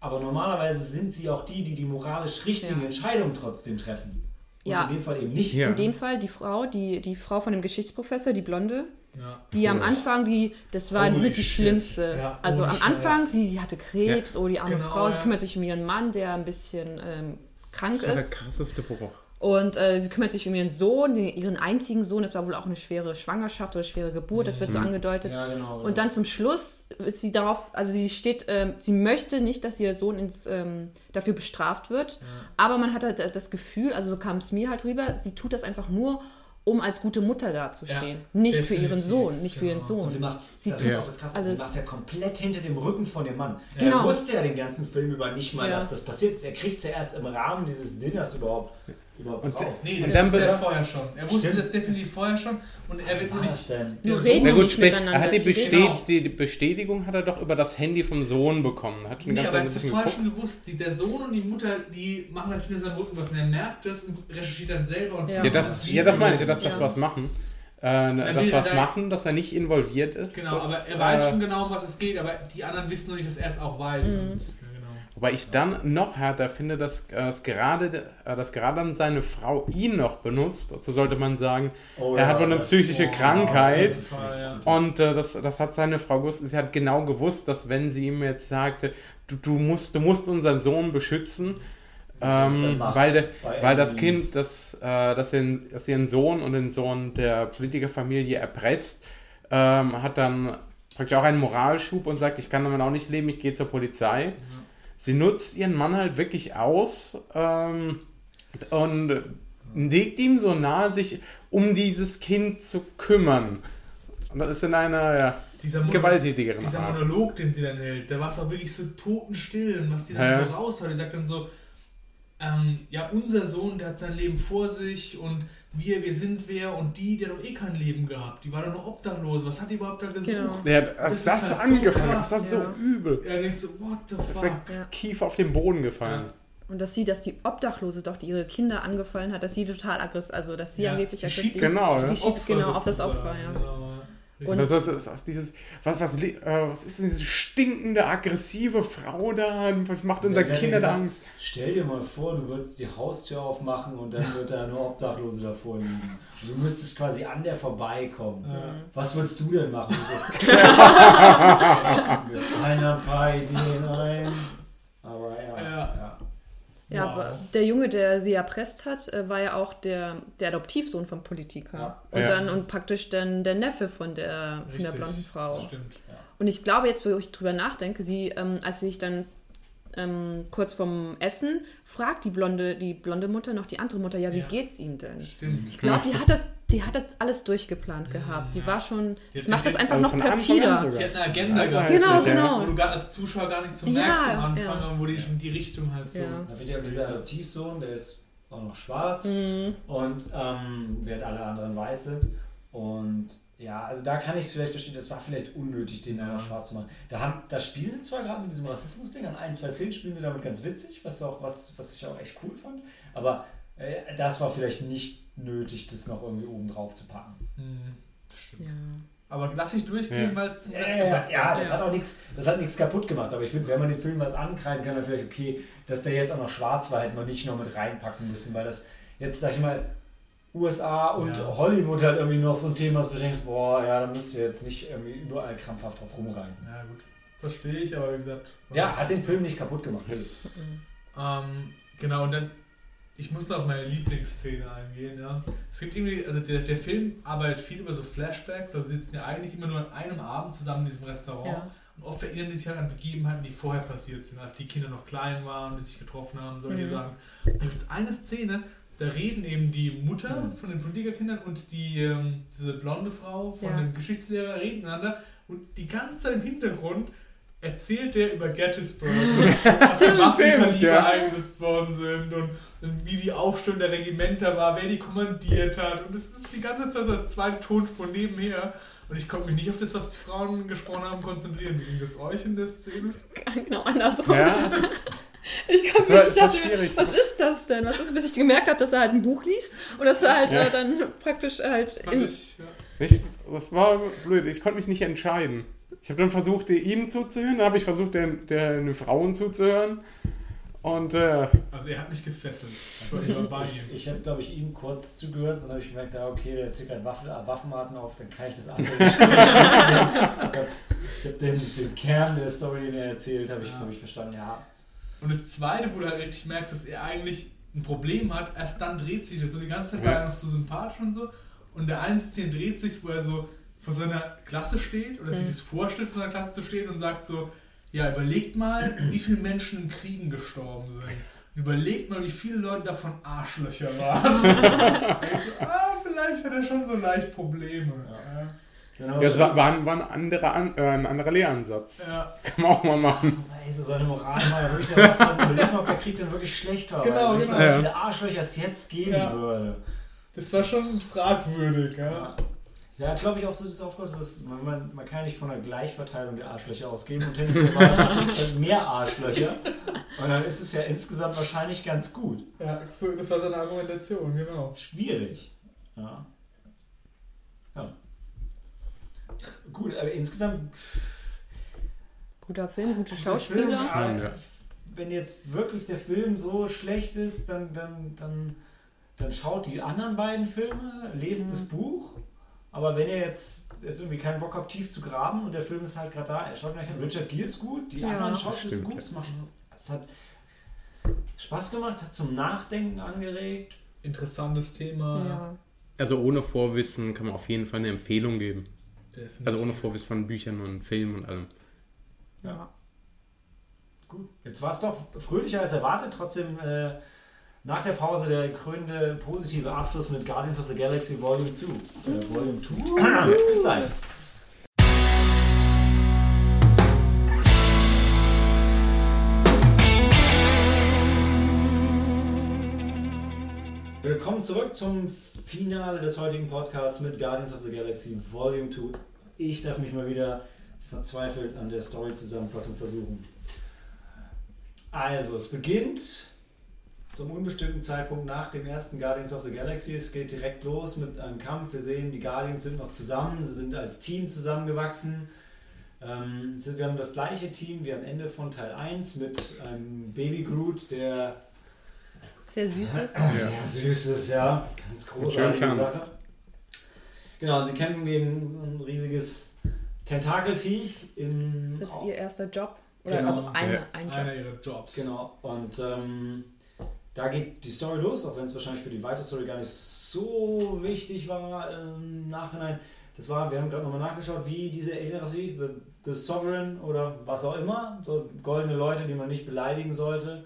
aber normalerweise sind sie auch die, die die moralisch richtigen Ja. Entscheidungen trotzdem treffen. Und Ja. in dem Fall eben nicht. Ja. In dem Fall die Frau, die, die Frau von dem Geschichtsprofessor, die Blonde, Ja. die am Uff. Anfang, die, das war Holy mit die shit. schlimmste. Ja, also ohne am Anfang, sie, sie hatte Krebs, oh die arme Genau, Frau, sie ja. kümmert sich um ihren Mann, der ein bisschen ähm, krank Das war der ist. krasseste Bruch. Und äh, sie kümmert sich um ihren Sohn, den, ihren einzigen Sohn. Das war wohl auch eine schwere Schwangerschaft oder schwere Geburt, das wird so angedeutet. Ja, genau. Und dann zum Schluss ist sie darauf, also sie steht, ähm, sie möchte nicht, dass ihr Sohn ins, ähm, dafür bestraft wird, aber man hat halt das Gefühl, also so kam es mir halt rüber, sie tut das einfach nur, um als gute Mutter dazustehen. Ja, nicht für ihren Sohn, nicht für ihren genau. Sohn. Und sie macht Sie das auch das Krasse, alles. sie macht's ja komplett hinter dem Rücken von dem Mann. Genau. Er wusste ja den ganzen Film über nicht mal, Ja. dass das passiert ist. Er kriegt es ja erst im Rahmen dieses Dinners überhaupt, überhaupt Und raus. Nee, Und das dann wusste er vorher schon. Er wusste Stimmt. das definitiv vorher schon und er wird nur das nicht. denn? Nur der reden Na gut, nicht miteinander. er hat die, Bestät die, Bestätigung hat er doch über das Handy vom Sohn bekommen. Hat schon Nee, ganz aber er hat vorher geguckt. schon gewusst. Die, der Sohn und die Mutter, die machen halt hinter seinem Rücken was und er merkt das und recherchiert dann selber. Und Ja. Das, das ja, das meine ich, dass das Ja. was machen. Äh, dass will was er- machen, dass er nicht involviert ist. Genau, das, aber er weiß äh, schon genau, um was es geht, aber die anderen wissen noch nicht, dass er es auch weiß. Mhm. Ja. Wobei ich dann noch härter finde, dass, äh, dass, gerade, äh, dass gerade dann seine Frau ihn noch benutzt. So sollte man sagen. Oh er hat wohl eine psychische Krankheit. Fall, ja. Und äh, das, das hat seine Frau gewusst. Sie hat genau gewusst, dass wenn sie ihm jetzt sagte, du, du, musst, du musst unseren Sohn beschützen, ähm, weil, de, weil das. Kind, das, äh, das, ihren, das ihren Sohn und den Sohn der Politikerfamilie erpresst, ähm, hat dann praktisch auch einen Moralschub und sagt, ich kann damit auch nicht leben, ich gehe zur Polizei. Sie nutzt ihren Mann halt wirklich aus ähm, und legt ihm so nahe, sich um dieses Kind zu kümmern. Und das ist in einer ja, Dieser Mono- gewalttätigeren Dieser Art. Monolog, den sie dann hält, da war es auch wirklich so totenstill, und was die dann Ja. so raushaut. Die sagt dann so, ähm, ja, unser Sohn, der hat sein Leben vor sich und wir, wir sind wer und die, die hat doch eh kein Leben gehabt. Die war doch nur obdachlos. Was hat die überhaupt da gesucht? Genau. Ja, Das ist das, halt so angefangen hat, krass, das war ja. so übel. Ja, dann denkst du, what the Da ist fuck? der Ja. Kiefer auf den Boden gefallen. Und dass sie, dass die Obdachlose doch, die ihre Kinder angefallen hat, dass sie total aggressiv, also dass sie Ja, angeblich aggressiv ist. Genau, ja. Die schiebt genau auf das Opfer, ja. Genau. Und- das ist, ist dieses, was, was, äh, was ist denn diese stinkende, aggressive Frau da? Was macht ja Kindern gesagt, Angst? Stell dir mal vor, du würdest die Haustür aufmachen und dann wird da nur Obdachlose davor liegen. Und du müsstest quasi an der vorbeikommen. Was würdest du denn machen? So, Mir fallen ein paar Ideen ein. Aber ja. Ja. ja. Ja, Wow. aber der Junge, der sie erpresst hat, äh, war ja auch der, der Adoptivsohn vom Politiker. Ja. Und Ja. dann und praktisch dann der Neffe von der, von der blonden Frau. Stimmt. Und ich glaube jetzt, wo ich drüber nachdenke, sie, ähm, als sie sich dann ähm, kurz vorm Essen fragt die blonde, die blonde Mutter noch die andere Mutter, ja, wie Ja. geht's ihm denn? Stimmt. Ich glaube, die hat das, die hat das alles durchgeplant gehabt. Die war schon, Die das macht den- das einfach also noch perfider. Die hat eine Agenda Also gehabt. Genau, genau. Wo du gar als Zuschauer gar nicht so Ja, merkst am Anfang, ja. wo die schon die Richtung halt so. Ja. Da wird ja dieser Adoptivsohn, der ist auch noch schwarz Mhm. und ähm, während alle anderen weiß sind. Und ja, also da kann ich es vielleicht verstehen, das war vielleicht unnötig, den da schwarz zu machen. Da, haben, da spielen sie zwar gerade mit diesem Rassismus-Ding, an ein, zwei Szenen spielen sie damit ganz witzig, was, auch, was, was ich auch echt cool fand. Aber äh, das war vielleicht nicht nötig, das noch irgendwie oben drauf zu packen. Hm, stimmt. Ja. Aber lass ich durchgehen, Ja. weil es zum Ja, ja, ja, das Ja. hat auch nichts, das hat nichts kaputt gemacht. Aber ich finde, wenn man den Film was ankreiden kann, dann vielleicht okay, dass der jetzt auch noch schwarz war, hätte man nicht noch mit reinpacken müssen, weil das jetzt, sag ich mal, USA und Ja. Hollywood halt irgendwie noch so ein Thema wo du denkst, boah, ja, da müsst ihr jetzt nicht irgendwie überall krampfhaft drauf rumreiten. Ja, gut. Verstehe ich, aber wie gesagt. Ja, hat den Film nicht kaputt gemacht. Ähm, genau, und dann, ich muss noch auf meine Lieblingsszene eingehen, ja. Es gibt irgendwie, also der, der Film arbeitet viel über so Flashbacks, also sitzen ja eigentlich immer nur an einem Abend zusammen in diesem Restaurant. Ja. Und oft erinnern die sich halt an Begebenheiten, die vorher passiert sind, als die Kinder noch klein waren, die sich getroffen haben, solche Mhm. Sachen. Und da gibt es eine Szene, da reden eben die Mutter Mhm. von den Politikerkindern und die, ähm, diese blonde Frau von Ja. dem Geschichtslehrer reden miteinander und die ganze Zeit im Hintergrund erzählt der über Gettysburg, was für Waffenkaliber ja. eingesetzt worden sind und, und wie die Aufstellung der Regimenter war, wer die kommandiert hat. Und das ist die ganze Zeit so als zweite Tonspur nebenher. Und ich konnte mich nicht auf das, was die Frauen gesprochen haben, konzentrieren. Wie ging das euch in der Szene? Genau andersrum. Ja, Ich kann Das mich, das ich war dachte, schwierig. was ist das denn? Was ist, bis ich gemerkt habe, dass er halt ein Buch liest und dass er halt Ja. äh, dann praktisch halt Fand in, ich, ja. ich, das war blöd. Ich konnte mich nicht entscheiden. Ich habe dann versucht, ihm zuzuhören, dann habe ich versucht, der, der den Frauen zuzuhören. Und äh, Also er hat mich gefesselt. Ich Also ich, ich, ich habe, glaube ich, ihm kurz zugehört, dann habe ich gemerkt, ja, okay, der zieht gerade Waffen, äh, Waffenarten auf, dann kann ich das andere Gespräch Ich habe hab den, den Kern der Story, den er erzählt, habe ich, Ja. hab ich verstanden, ja. Und das zweite, wo du halt richtig merkst, dass er eigentlich ein Problem hat, erst dann dreht sich das. Und die ganze Zeit Ja. war er noch so sympathisch und so. Und der eine Szene dreht sich, wo er so vor seiner Klasse steht oder sich Mhm. das vorstellt, vor seiner Klasse zu stehen und sagt so, ja, überlegt mal, wie viele Menschen in Kriegen gestorben sind. Und überlegt mal, wie viele Leute davon Arschlöcher waren. So, ah, vielleicht hat er schon so leicht Probleme. Ja. Genau, ja, es war, war, ein, war ein, anderer An, äh, ein anderer Lehransatz. Ja. Kann man auch mal machen. Aber ey, so seine Moral war ja wirklich, der überleg mal, ob der Krieg dann wirklich schlecht war. Genau, genau. wie viele Arschlöcher es jetzt geben Ja. würde. Das war schon fragwürdig. Ja. Ja, glaube ich auch so das Aufgabe, dass man, man kann ja nicht von einer Gleichverteilung der Arschlöcher ausgeben und tendenziell halt mehr Arschlöcher. Und dann ist es ja insgesamt wahrscheinlich ganz gut. Ja, so, das war seine Argumentation, genau. Schwierig. Ja. ja. Gut, aber insgesamt. guter Film, gute der Film, Schauspieler. ja, Ja. Wenn jetzt wirklich der Film so schlecht ist, dann, dann, dann, dann schaut die anderen beiden Filme, lest Mhm. das Buch. Aber wenn ihr jetzt, jetzt irgendwie keinen Bock habt, tief zu graben und der Film ist halt gerade da, schaut euch an. Richard Gere ist gut, die Ja. anderen Schauspieler sind gut. ja. Es, macht, es hat Spaß gemacht, es hat zum Nachdenken angeregt. Interessantes Thema. Ja. Also ohne Vorwissen kann man auf jeden Fall eine Empfehlung geben. Definitiv. Also ohne Vorwissen von Büchern und Filmen und allem. Ja. Gut. Jetzt war es doch fröhlicher als erwartet. Trotzdem äh, nach der Pause der krönende positive Abschluss mit Guardians of the Galaxy Volume 2. Äh, Volume 2. Bis gleich. Willkommen zurück zum Finale des heutigen Podcasts mit Guardians of the Galaxy Volume 2. Ich darf mich mal wieder verzweifelt an der Story-Zusammenfassung versuchen. Also, es beginnt zum unbestimmten Zeitpunkt nach dem ersten Guardians of the Galaxy. Es geht direkt los mit einem Kampf. Wir sehen, die Guardians sind noch zusammen, sie sind als Team zusammengewachsen. Ähm, wir haben das gleiche Team wie am Ende von Teil 1 mit einem Baby Groot, der Sehr süßes. sehr süß ist, ja. Ganz großartige. Sache. Genau, und sie kämpfen gegen ein riesiges Tentakelviech im. Das ist ihr erster Job. Oder Genau. also eine, Ja. ein Job. Einer ihrer Jobs. Genau, und ähm, da geht die Story los, auch wenn es wahrscheinlich für die weitere Story gar nicht so wichtig war im Nachhinein. Das war, wir haben gerade nochmal nachgeschaut, wie diese Alien-Rasse hieß, the, the Sovereign oder was auch immer. So goldene Leute, die man nicht beleidigen sollte.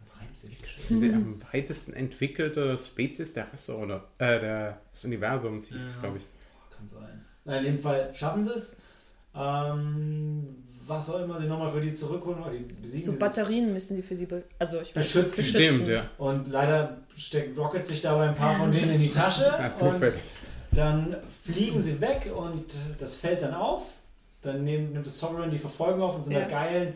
Das reimt sich. Sind die am weitesten entwickelte Spezies der Rasse oder äh, der, des Universums hieß es, Ja. glaube ich. Kann sein. Na, in dem Fall schaffen sie es. Ähm, was auch immer sie nochmal für die zurückholen, die besiegen So Batterien müssen die für sie be also ich weiß, Beschützen. Stimmt, ja. Und leider steckt Rocket sich dabei ein paar von denen in die Tasche. Ja, und zufällig. dann fliegen sie weg und das fällt dann auf. Dann nimmt, nimmt das Sovereign die Verfolgung auf und so einer Ja. geilen,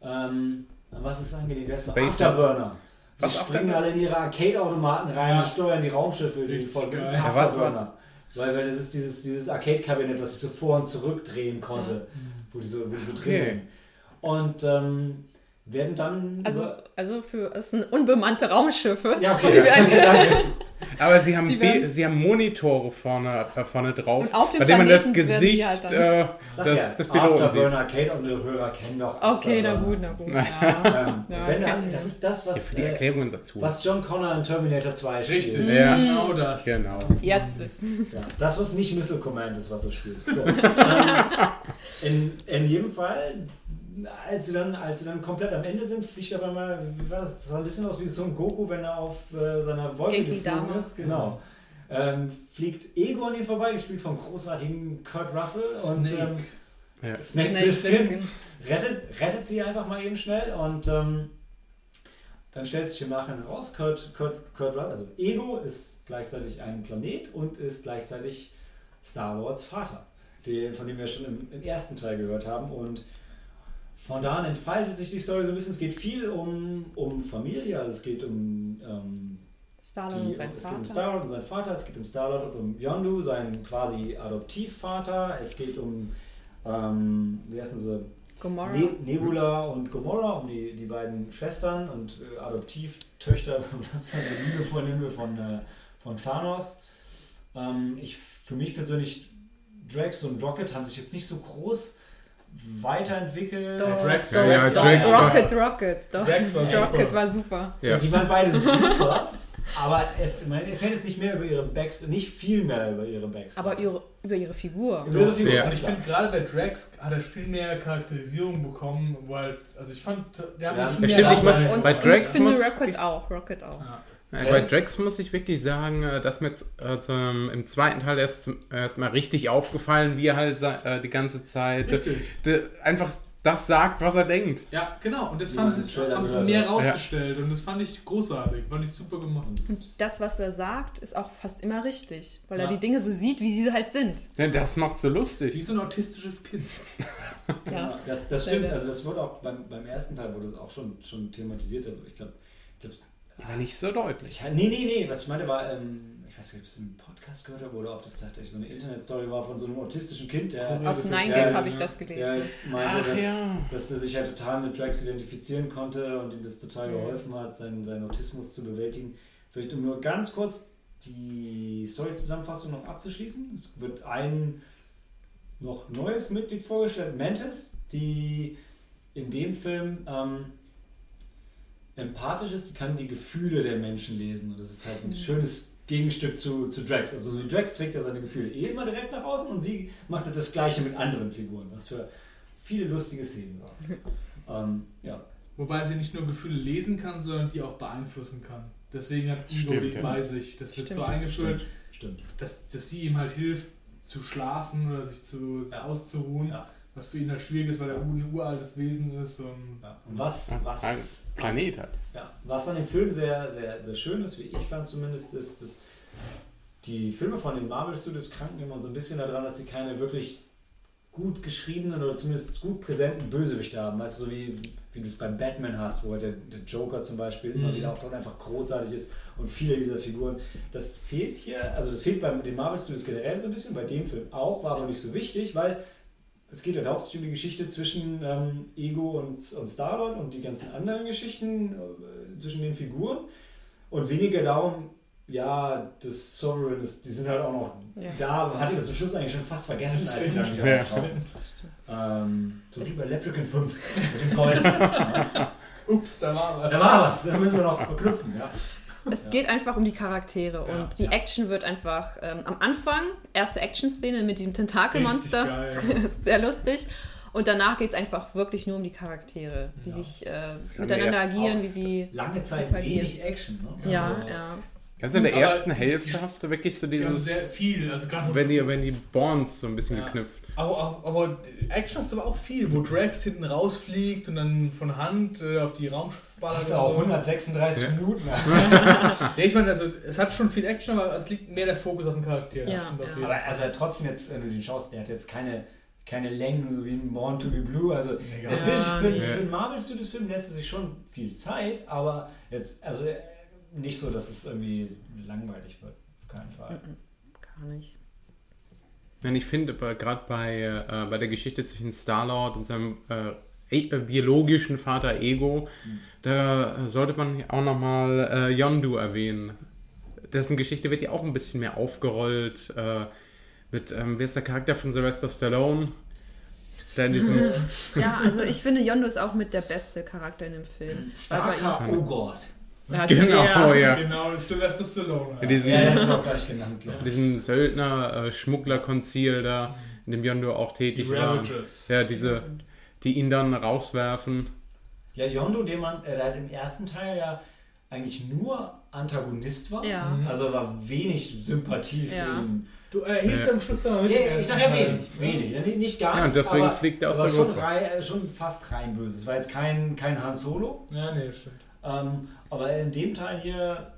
ähm, was ist angelegt? Das ist Space Afterburner. Die Was, springen Afterburner? alle in ihre Arcade-Automaten rein Ja. und steuern die Raumschiffe, folgen. Das ist geil. Ja, was, Afterburner. Weil, weil das ist dieses, dieses Arcade-Kabinett, was ich so vor und zurück drehen konnte, wo die so, wo die so Okay. hängen. Und ähm, werden dann. Also, also für es sind unbemannte Raumschiffe. ja, okay. danke. Aber sie haben, werden- sie haben Monitore vorne, äh, vorne drauf, Und auf dem bei dem man das Gesicht halt dann- äh, Sag ja, des Piloten Afterburner sieht. Arcade und die Hörer kennen doch Okay, na gut, na gut. Ja. Ähm, Ja, wenn, kennen das ist das, was, Ja, für die äh, Erklärungen dazu. was John Connor in Terminator 2 spielt. Richtig, Ja. genau das. Genau. Jetzt wissen. Ja, das, was nicht Missile Command ist, was er spielt. So. ähm, in, in jedem Fall, als sie, dann, als sie dann komplett am Ende sind, fliegt er einmal, wie war das? Das sah ein bisschen aus wie so ein Goku, wenn er auf äh, seiner Wolke Genki geflogen Dama. ist. Genau. Ähm, fliegt Ego an ihm vorbei, gespielt vom großartigen Kurt Russell. Und Snake. ähm, Ja. Snake Snake Plissken. rettet, rettet sie einfach mal eben schnell und ähm, dann stellt sich im Nachhinein raus, Kurt, Kurt, Kurt Russell, also Ego ist gleichzeitig ein Planet und ist gleichzeitig Star-Lords Vater, den, von dem wir schon im, im ersten Teil gehört haben und von da an entfaltet sich die Story so ein bisschen. Es geht viel um, um Familie, also es geht um ähm, Star-Lord und sein es geht um Vater. Star-Lord und seinen Vater, es geht um Star-Lord und um Yondu, seinen quasi Adoptivvater, es geht um, ähm, wie heißen sie, Gomorrah. ne Nebula und Gomorra, um die, die beiden Schwestern und äh, Adoptivtöchter, was man so liebevoll nennen von, äh, von Xanos. Ähm, ich, für mich persönlich, Drax und Rocket haben sich jetzt nicht so groß weiterentwickelt. Doch, Drax- doch, ja, doch, Drax war- Rocket, Rocket. Doch. Drax war Rocket super. war super. Ja. Die waren beide super, aber es, ich meine, er fällt jetzt nicht mehr über ihre Backstory, nicht viel mehr über ihre Backstory. Aber ihre, über ihre Figur. über ihre Figur, Ja. Und ich finde gerade bei Drax hat er viel mehr Charakterisierung bekommen, wo halt, also ich fand, der hat Ja, schon mehr stimmt, ich muss- Und, bei und Drax ich finde Rocket auch. Rocket auch. Ja. Ja, Bei Drax muss ich wirklich sagen, äh, dass mir jetzt äh, zum- im zweiten Teil erst, erst mal richtig aufgefallen, wie er halt äh, die ganze Zeit äh, einfach das sagt, was er denkt. Ja, genau. Und das Wie fand ich, haben sie mehr rausgestellt. Und das fand ich großartig. Fand ich super gemacht. Und das, was er sagt, ist auch fast immer richtig. Weil Ja. er die Dinge so sieht, wie sie halt sind. Ja, das macht so Wie lustig. so ein autistisches Kind. Ja, das, das stimmt. Also das wurde auch beim, beim ersten Teil wurde es auch schon, schon thematisiert. Also ich glaube, ich glaub, Aber nicht so deutlich. ich, nee, nee, nee, was ich meinte war, ähm, ich weiß nicht, ob ich es im Podcast gehört habe oder ob das tatsächlich so eine Internetstory war von so einem autistischen Kind, der, Ja, Auf das ist- 9gag ja, habe ich ja. das der gelesen. meinte, Ach dass, ja. dass er sich halt total mit Drax identifizieren konnte und ihm das total Mhm. geholfen hat, seinen, seinen Autismus zu bewältigen. Vielleicht um nur ganz kurz die Story-Zusammenfassung noch abzuschließen. Es wird ein noch neues Mitglied vorgestellt, Mantis, die in dem Film ähm, empathisch ist, die kann die Gefühle der Menschen lesen. Und das ist halt ein schönes Gegenstück zu, zu Drax. Also so Drax trägt ja seine Gefühle eh immer direkt nach außen und sie macht das gleiche mit anderen Figuren, was für viele lustige Szenen sorgt. ähm, ja. Wobei sie nicht nur Gefühle lesen kann, sondern die auch beeinflussen kann. Deswegen hat Stimmt, die ja. bei sich. Das wird Stimmt. so eingeführt, Stimmt. dass, dass sie ihm halt hilft, zu schlafen oder sich zu, Ja. auszuruhen. Ja. Was für ihn halt schwierig ist, weil er ein uraltes Wesen ist. Und Ja. Und was, was, Ein Planet halt. ja, was an dem Film sehr, sehr, sehr schön ist, wie ich fand zumindest, ist, dass die Filme von den Marvel Studios kranken immer so ein bisschen daran, dass sie keine wirklich gut geschriebenen oder zumindest gut präsenten Bösewichte haben. Weißt du, so wie, wie du es beim Batman hast, wo der, der Joker zum Beispiel immer Mhm. wieder auftaucht und einfach großartig ist und viele dieser Figuren. Das fehlt hier, also das fehlt bei den Marvel Studios generell so ein bisschen, bei dem Film auch, war aber nicht so wichtig, weil es geht halt hauptsächlich um die Geschichte zwischen ähm, Ego und, und Star-Lord und die ganzen anderen Geschichten äh, zwischen den Figuren und weniger darum, ja, das Sovereign, das, die sind halt auch noch Ja. da, man hat ihn zum Schluss eigentlich schon fast vergessen, Das als sie stimmt. dann Ja, auftauchen. Ähm, so wie bei Leprechaun 5 mit dem Gold. da ups, da war was. war was, da müssen wir noch verknüpfen, ja. Es geht einfach um die Charaktere Ja, und die ja. Action wird einfach ähm, am Anfang, erste Action-Szene mit diesem Tentakelmonster, geil. sehr lustig. Und danach geht es einfach wirklich nur um die Charaktere, wie Ja. sich äh, miteinander agieren, wie sie. Lange Zeit Interagieren. wenig Action, ne? Ja, Also, ja. Also in der ersten Hälfte hast du wirklich so dieses, sehr viel. Also gerade wo- wenn die, wenn die Bonds so ein bisschen Ja. geknüpft. Aber, aber, Action hast du aber auch viel, wo Drax hinten rausfliegt und dann von Hand äh, auf die Raumspalte. Hast du auch 136 Ja. Minuten. Ja, ich meine, also es hat schon viel Action, aber es liegt mehr der Fokus auf dem Charakter. das Ja, ja. Aber also trotzdem jetzt, wenn du den schaust, der hat jetzt keine, keine Längen, so wie ein Born to be Blue. Also Nee, der Film, für, für einen Marvel Studios Film lässt er sich schon viel Zeit, aber jetzt, also äh, nicht so, dass es irgendwie langweilig wird. Auf keinen Fall. Gar nicht. Denn ich finde, gerade bei, äh, bei der Geschichte zwischen Star-Lord und seinem äh, e äh, biologischen Vater Ego, Mhm. da sollte man auch nochmal äh, Yondu erwähnen. Dessen Geschichte wird ja auch ein bisschen mehr aufgerollt. Äh, mit, ähm, wer ist der Charakter von Sylvester Stallone? Der in diesem. Ja, also ich finde, Yondo ist auch mit der beste Charakter in dem Film. Starker Oh Gott. Ja, genau, der- ja. Genau, das ist Sylvester Stallone. In diesem, Ja, auch gleich genannt, glaube in ich. diesem Söldner-Schmuggler-Konzil da, in dem Yondu auch Die tätig war. Ravages. Ja, diese, die ihn dann rauswerfen. Ja, Yondo, den man, äh, der hat im ersten Teil ja eigentlich nur Antagonist war. Ja. Mhm. Also war wenig Sympathie für Ja. ihn. Du, er hilft Ja. am Schluss aber mit. Ja, ich sag ja wenig, wenig. Ja, nicht- Nicht gar Ja, und nicht. deswegen aber, fliegt er aus der schon, rein, äh, schon fast rein böse. Es war jetzt kein, kein Han Solo. Ja, nee, stimmt. Ähm, aber in dem Teil hier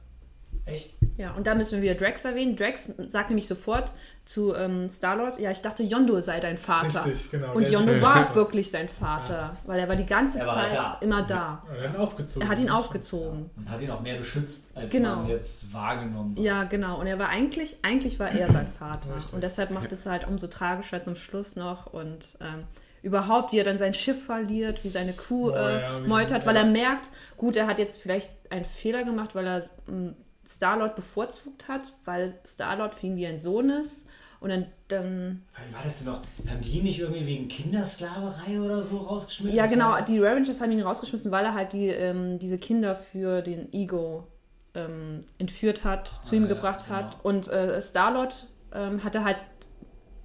echt. Ja, und da müssen wir wieder Drax erwähnen. Drax sagt nämlich sofort zu ähm, Star-Lord, ja, ich dachte, Yondo sei dein Vater. Richtig, genau. Und Yondo war wirklich sein Vater, weil er war die ganze war Zeit da. immer da. Er hat ihn aufgezogen. Er hat ihn aufgezogen. Und hat ihn auch mehr beschützt, als Genau. man jetzt wahrgenommen hat. Ja, genau. Und er war eigentlich, eigentlich war er sein Vater. Richtig. Und deshalb macht es halt umso tragischer zum Schluss noch. Und ähm, überhaupt, wie er dann sein Schiff verliert, wie seine Crew Oh, äh, ja, meutert, weil er merkt, gut, er hat jetzt vielleicht einen Fehler gemacht, weil er ähm, Star-Lord bevorzugt hat, weil Star-Lord für ihn wie ein Sohn ist. Und dann, dann war das denn noch? Haben die nicht irgendwie wegen Kindersklaverei oder so rausgeschmissen? Ja, genau. Die Ravengers haben ihn rausgeschmissen, weil er halt die, ähm, diese Kinder für den Ego ähm, entführt hat, zu ihm ja, gebracht hat. genau. Und äh, Star-Lord ähm, hat er halt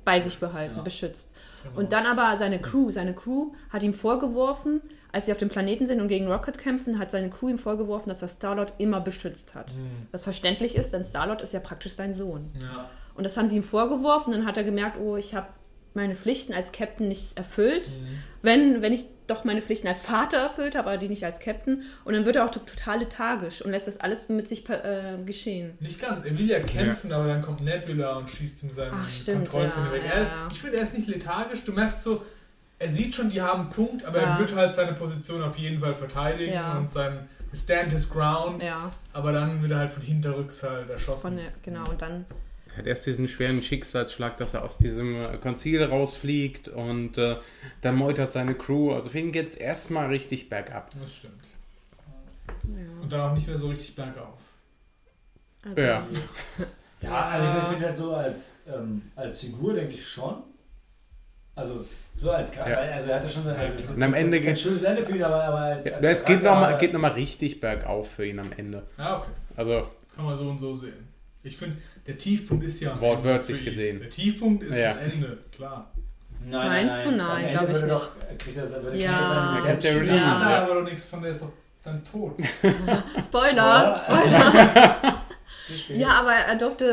bei sich behalten, ja. beschützt. Genau. Und dann aber seine Crew, seine Crew hat ihm vorgeworfen, als sie auf dem Planeten sind und gegen Rocket kämpfen, hat seine Crew ihm vorgeworfen, dass er Star-Lord immer beschützt hat. Mhm. Was verständlich ist, denn Star-Lord ist ja praktisch sein Sohn. Ja. Und das haben sie ihm vorgeworfen. Dann hat er gemerkt, oh, ich habe meine Pflichten als Captain nicht erfüllt. Wenn, wenn ich doch meine Pflichten als Vater erfüllt habe, aber die nicht als Captain. Und dann wird er auch to- total lethargisch und lässt das alles mit sich äh, geschehen. Nicht ganz. Er will ja kämpfen, aber dann kommt Nebula und schießt ihm seinen Ach, stimmt, Kontrollfinger ja, weg. ja, Er, ja. Ich finde, er ist nicht lethargisch. Du merkst so, er sieht schon, die haben einen Punkt, aber Ja. er wird halt seine Position auf jeden Fall verteidigen Ja. und sein Stand his ground. Ja, Aber dann wird er halt von hinterrücks halt erschossen. von der, genau. Und dann, Er hat erst diesen schweren Schicksalsschlag, dass er aus diesem äh, Konzil rausfliegt und äh, dann meutert seine Crew. Also für ihn geht es erstmal richtig bergab. Das stimmt. ja. Und dann auch nicht mehr so richtig bergauf. Also, Ja. Ja, also ich finde halt so als, ähm, als Figur denke ich schon. Also so als Charakter, Ja. also er hatte schon sein also Und am Ende geht's- schönes Ende für ihn, aber, aber als, Ja, als es geht nochmal geht noch mal richtig bergauf für ihn am Ende. Ja, okay. Also, Kann man so und so sehen. Ich finde, der Tiefpunkt ist ja Wortwörtlich gesehen. Der Tiefpunkt ist Ja. das Ende, klar. Nein, Meinst du? Nein, Am Ende glaub ich nicht. Doch, kriegt er, würde Ja. kriegt er seine Er Redemption. Ja, Ja. aber doch nichts von der ist doch dann tot. Spoiler! Zu spät. Ja, aber er durfte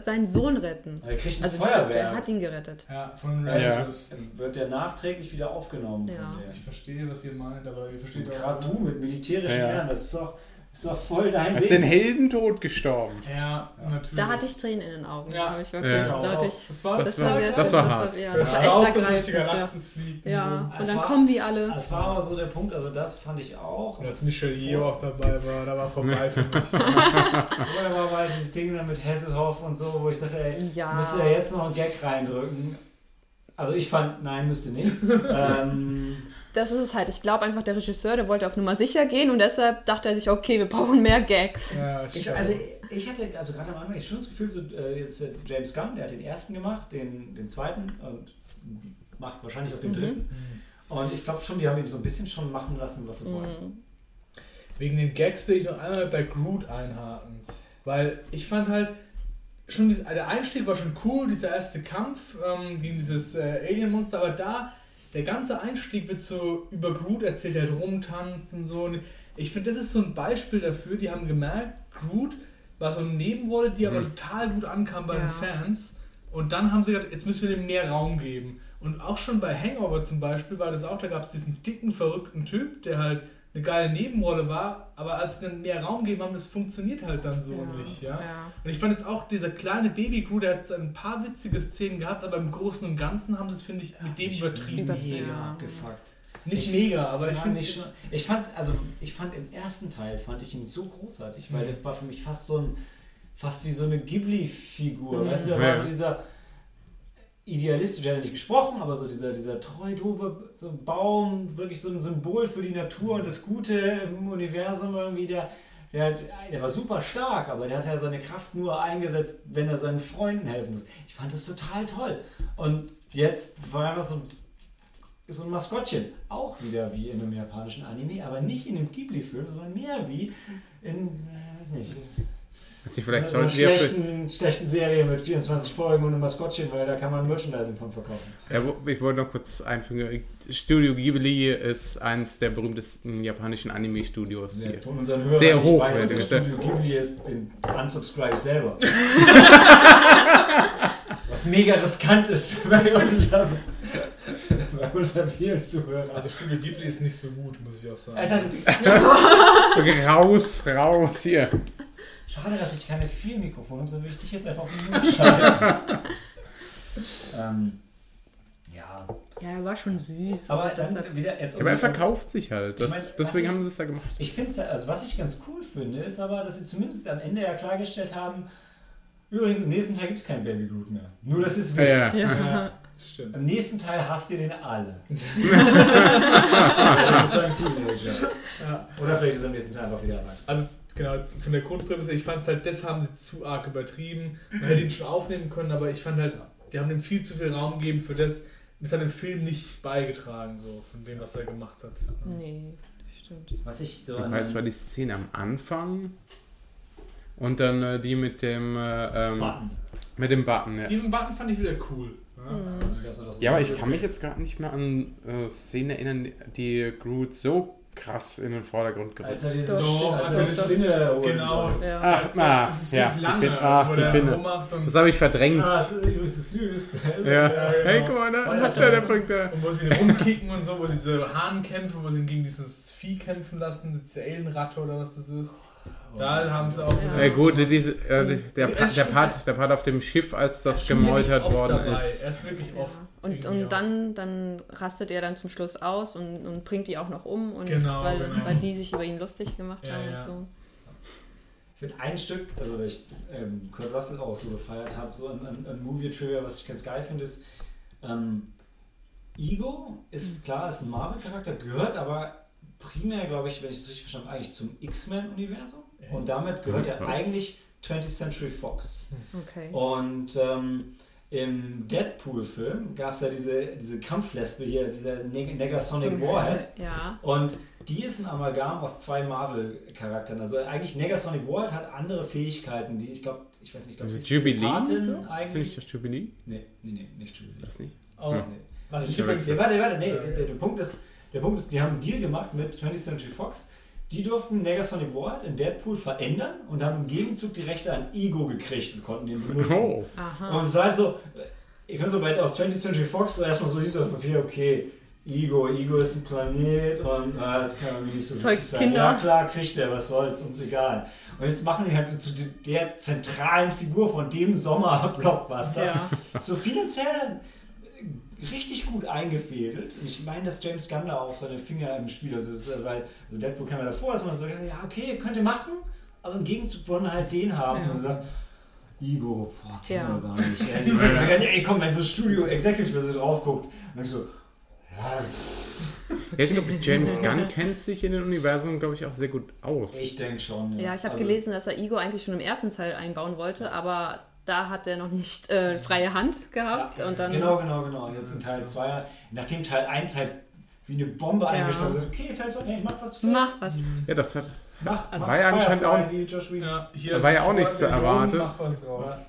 äh, seinen Sohn retten. Er kriegt ein Also Feuerwehr. er hat ihn gerettet. Ja, von den Ja. Rangers. Dann wird der nachträglich wieder aufgenommen. Ja. Von Ich verstehe, was ihr meint, aber ihr versteht auch. Gerade du mit militärischen Ja, ja. Ehren, das ist doch, ist doch voll dein er ist Ding. den Heldentod gestorben. Ja, natürlich. Da hatte ich Tränen in den Augen. Ja. Habe ich wirklich Ja. deutlich. Das war, Das Das war- das schön, war hart. Ja, der das war echt Staub durch die ergreifend. Ja. Fliegt. ja, Und, und dann war- kommen die alle. Das war aber so der Punkt, also das fand ich auch. so. und als Michelle Yeoh auch dabei war, da war vorbei für mich. Oder war mal dieses Ding dann mit Hasselhoff und so, wo ich dachte, ey, Ja. müsste er jetzt noch einen Gag reindrücken? Also ich fand, nein, müsste nicht. ähm, Das ist es halt. Ich glaube einfach, der Regisseur, der wollte auf Nummer sicher gehen und deshalb dachte er sich, okay, wir brauchen mehr Gags. Ja, ich, stimmt. also ich hatte, also gerade am Anfang, schon das Gefühl, so, äh, jetzt äh, James Gunn, der hat den ersten gemacht, den, den zweiten und macht wahrscheinlich auch den Mhm. dritten. Mhm. Und ich glaube schon, die haben ihn so ein bisschen schon machen lassen, was sie wollen. Mhm. Wegen den Gags will ich noch einmal bei Groot einhaken. Weil ich fand halt, schon dieses, der Einstieg war schon cool, dieser erste Kampf ähm, gegen dieses äh, Alien-Monster, aber da, der ganze Einstieg wird so über Groot erzählt, der halt rumtanzt und so. Und ich finde, das ist so ein Beispiel dafür, die haben gemerkt, Groot war so eine Nebenrolle, die aber Mhm. total gut ankam bei den Ja. Fans. Und dann haben sie gesagt, jetzt müssen wir dem mehr Raum geben. Und auch schon bei Hangover zum Beispiel war das auch, da gab es diesen dicken, verrückten Typ, der halt eine geile Nebenrolle war, aber als sie dann mehr Raum gegeben haben, das funktioniert halt dann so nicht, ja. ja. Und ich fand jetzt auch dieser kleine Baby Crew, der hat so ein paar witzige Szenen gehabt, aber im Großen und Ganzen haben sie es, finde ich, mit dem Ich- übertrieben. Über- Mega Ja. abgefuckt. Nicht Ich- mega, aber ich Ja, finde schon, ich fand, also ich fand im ersten Teil fand ich ihn so großartig, weil Mhm. der war für mich fast so ein, fast wie so eine Ghibli-Figur. Mhm. Weißt du, er Ja. war so dieser idealistisch, hat ja nicht gesprochen, aber so dieser, dieser treu doofe so Baum, wirklich so ein Symbol für die Natur und das Gute im Universum irgendwie, der, der, hat, der war super stark, aber der hat ja seine Kraft nur eingesetzt, wenn er seinen Freunden helfen muss. Ich fand das total toll. Und jetzt war einfach so ein so ein Maskottchen. Auch wieder wie in einem japanischen Anime, aber nicht in einem Ghibli-Film, sondern mehr wie in, äh, weiß nicht, Also vielleicht sollten wir. Schlechten, schlechten Serie mit 24 Folgen und einem Maskottchen, weil da kann man Merchandising von verkaufen. ja, ich wollte noch kurz einfügen. Studio Ghibli ist eines der berühmtesten japanischen Anime-Studios. Ja, von unseren Hörern. Sehr ich hoch, weiß, ja, dass Studio Ghibli ist, den unsubscribe ich selber. Was mega riskant ist bei unserem, bei unseren vielen Zuhörern. Also Studio Ghibli ist nicht so gut, muss ich auch sagen. Alter, Okay, raus, raus hier. Schade, dass ich keine vier Mikrofone habe, so will ich dich jetzt einfach auf den Mund schalten. ähm, ja, Ja, er war schon süß. aber Das dann hat- wieder jetzt. Ja, aber er verkauft sich halt. Das, Ich mein, deswegen ich- haben sie es ja gemacht. Ich finde es, also was ich ganz cool finde, ist aber, dass sie zumindest am Ende ja klargestellt haben, übrigens im nächsten Teil gibt es kein Baby Groot mehr. Nur, dass ihr es wisst. Ja, ja. ja. Das stimmt. Im nächsten Teil hasst ihr den alle. das ist ein Teenager. Ja. Oder vielleicht ist er im nächsten Teil einfach wieder erwachsen. Also genau, von der Grundprämisse, ich fand es halt, das haben sie zu arg übertrieben. Man hätte ihn schon aufnehmen können, aber ich fand halt, die haben ihm viel zu viel Raum gegeben für das. Das hat dem Film nicht beigetragen, so von dem, was er gemacht hat. Nee, das stimmt. Was ich so Du an weißt, war die Szene am Anfang und dann äh, die mit dem äh, ähm, Button. mit dem Button. Ja. Die Button fand ich wieder cool. Ja. Mhm. ja, aber ich kann mich jetzt gerade nicht mehr an äh, Szenen erinnern, die Groot so krass in den Vordergrund Als gerückt. er diese Doch, als als er er das das- holen Genau. Ja. Ach, na, das ist ja, die lange, Fin also, ach, die Finne. Das habe ich verdrängt. Ah, das ist süß. ja. Ja, Hey, genau. guck mal, da, Spoiler. der, der bringt da. und wo sie ihn rumkicken und so, wo sie diese Hahnkämpfe, wo sie ihn gegen dieses Vieh kämpfen lassen, diese Ellenratte oder was das ist. Da haben sie auch. Ja. Ja, gut, diese, äh, die- der, Er Pa- der, Part, der Part auf dem Schiff, als das gemeutert worden dabei. ist. Er ist wirklich Ja. oft. Und, und dann, dann rastet er dann zum Schluss aus und, und bringt die auch noch um, und Genau, weil, genau. weil die sich über ihn lustig gemacht Ja, haben ja. und so. Ich finde ein Stück, also weil ich ähm, Kurt Russell auch so gefeiert habe, so ein, ein, ein Movie-Trivia, was ich ganz geil finde, ist, ähm, Ego ist klar, ist ein Marvel-Charakter, gehört aber primär, glaube ich, wenn ich es richtig verstanden habe, eigentlich zum X-Men-Universum. Und damit gehört er Was? eigentlich 20th Century Fox. Okay. Und ähm, im Deadpool-Film gab es ja diese, diese Kampflesbe hier, dieser Neg Negasonic So- Warhead. Ja. Und die ist ein Amalgam aus zwei Marvel-Charakteren. Also eigentlich Negasonic Warhead hat andere Fähigkeiten, die ich glaube, ich weiß nicht, ich glaube, sie ist Jubilee? Telepathin Ist nicht eigentlich. das Jubilee? Nee, nee, nee, nicht Jubilee. Das nicht? Oh, Ja. Nee. Was ich übrigens. Warte, warte, nee, Ja, der, ja. der, der, Punkt ist, der Punkt ist, die haben einen Deal gemacht mit 20th Century Fox. Die durften Negasonic Warhead in Deadpool verändern und haben im Gegenzug die Rechte an Ego gekriegt und konnten den benutzen. Oh. Aha. Und es war halt so, ich kann so bei aus 20th Century Fox so erstmal so liest du auf Papier, okay, Ego, Ego ist ein Planet und ah, das kann irgendwie nicht so Zeugt wichtig sein. Kinder. Ja klar, kriegt er, was soll's, uns egal. Und jetzt machen die halt so zu der zentralen Figur von dem Sommer-Blockbuster. Ja. So finanziell äh, richtig gut eingefädelt. Und ich meine, dass James Gunn da auch seine Finger im Spiel, also, weil also Deadpool kam ja davor, dass man so ja okay, könnt ihr machen, aber im Gegenzug wollen wir halt den haben. Ja. Und sagt, Ego, boah, kennen Ja. wir gar nicht. Ey, ey, ey, komm, wenn so Studio Executive so drauf guckt, dann so, ja, Ja, ich glaube, James Gunn kennt sich in dem Universum, glaube ich, auch sehr gut aus. ich denke schon. Ja, ich habe Also, gelesen, dass er Ego eigentlich schon im ersten Teil einbauen wollte, aber da hat er noch nicht äh, freie Hand gehabt Ja, und dann genau, genau, genau. Und jetzt in Teil 2, nachdem Teil 1 halt wie eine Bombe eingeschlagen ist, okay, Teil 2, nee, mach was du mach was. Ja, das hat. Mach, mach War ja anscheinend auch- wie Josh. Ja, hier war ja auch nichts zu erwarten. Mach was draus.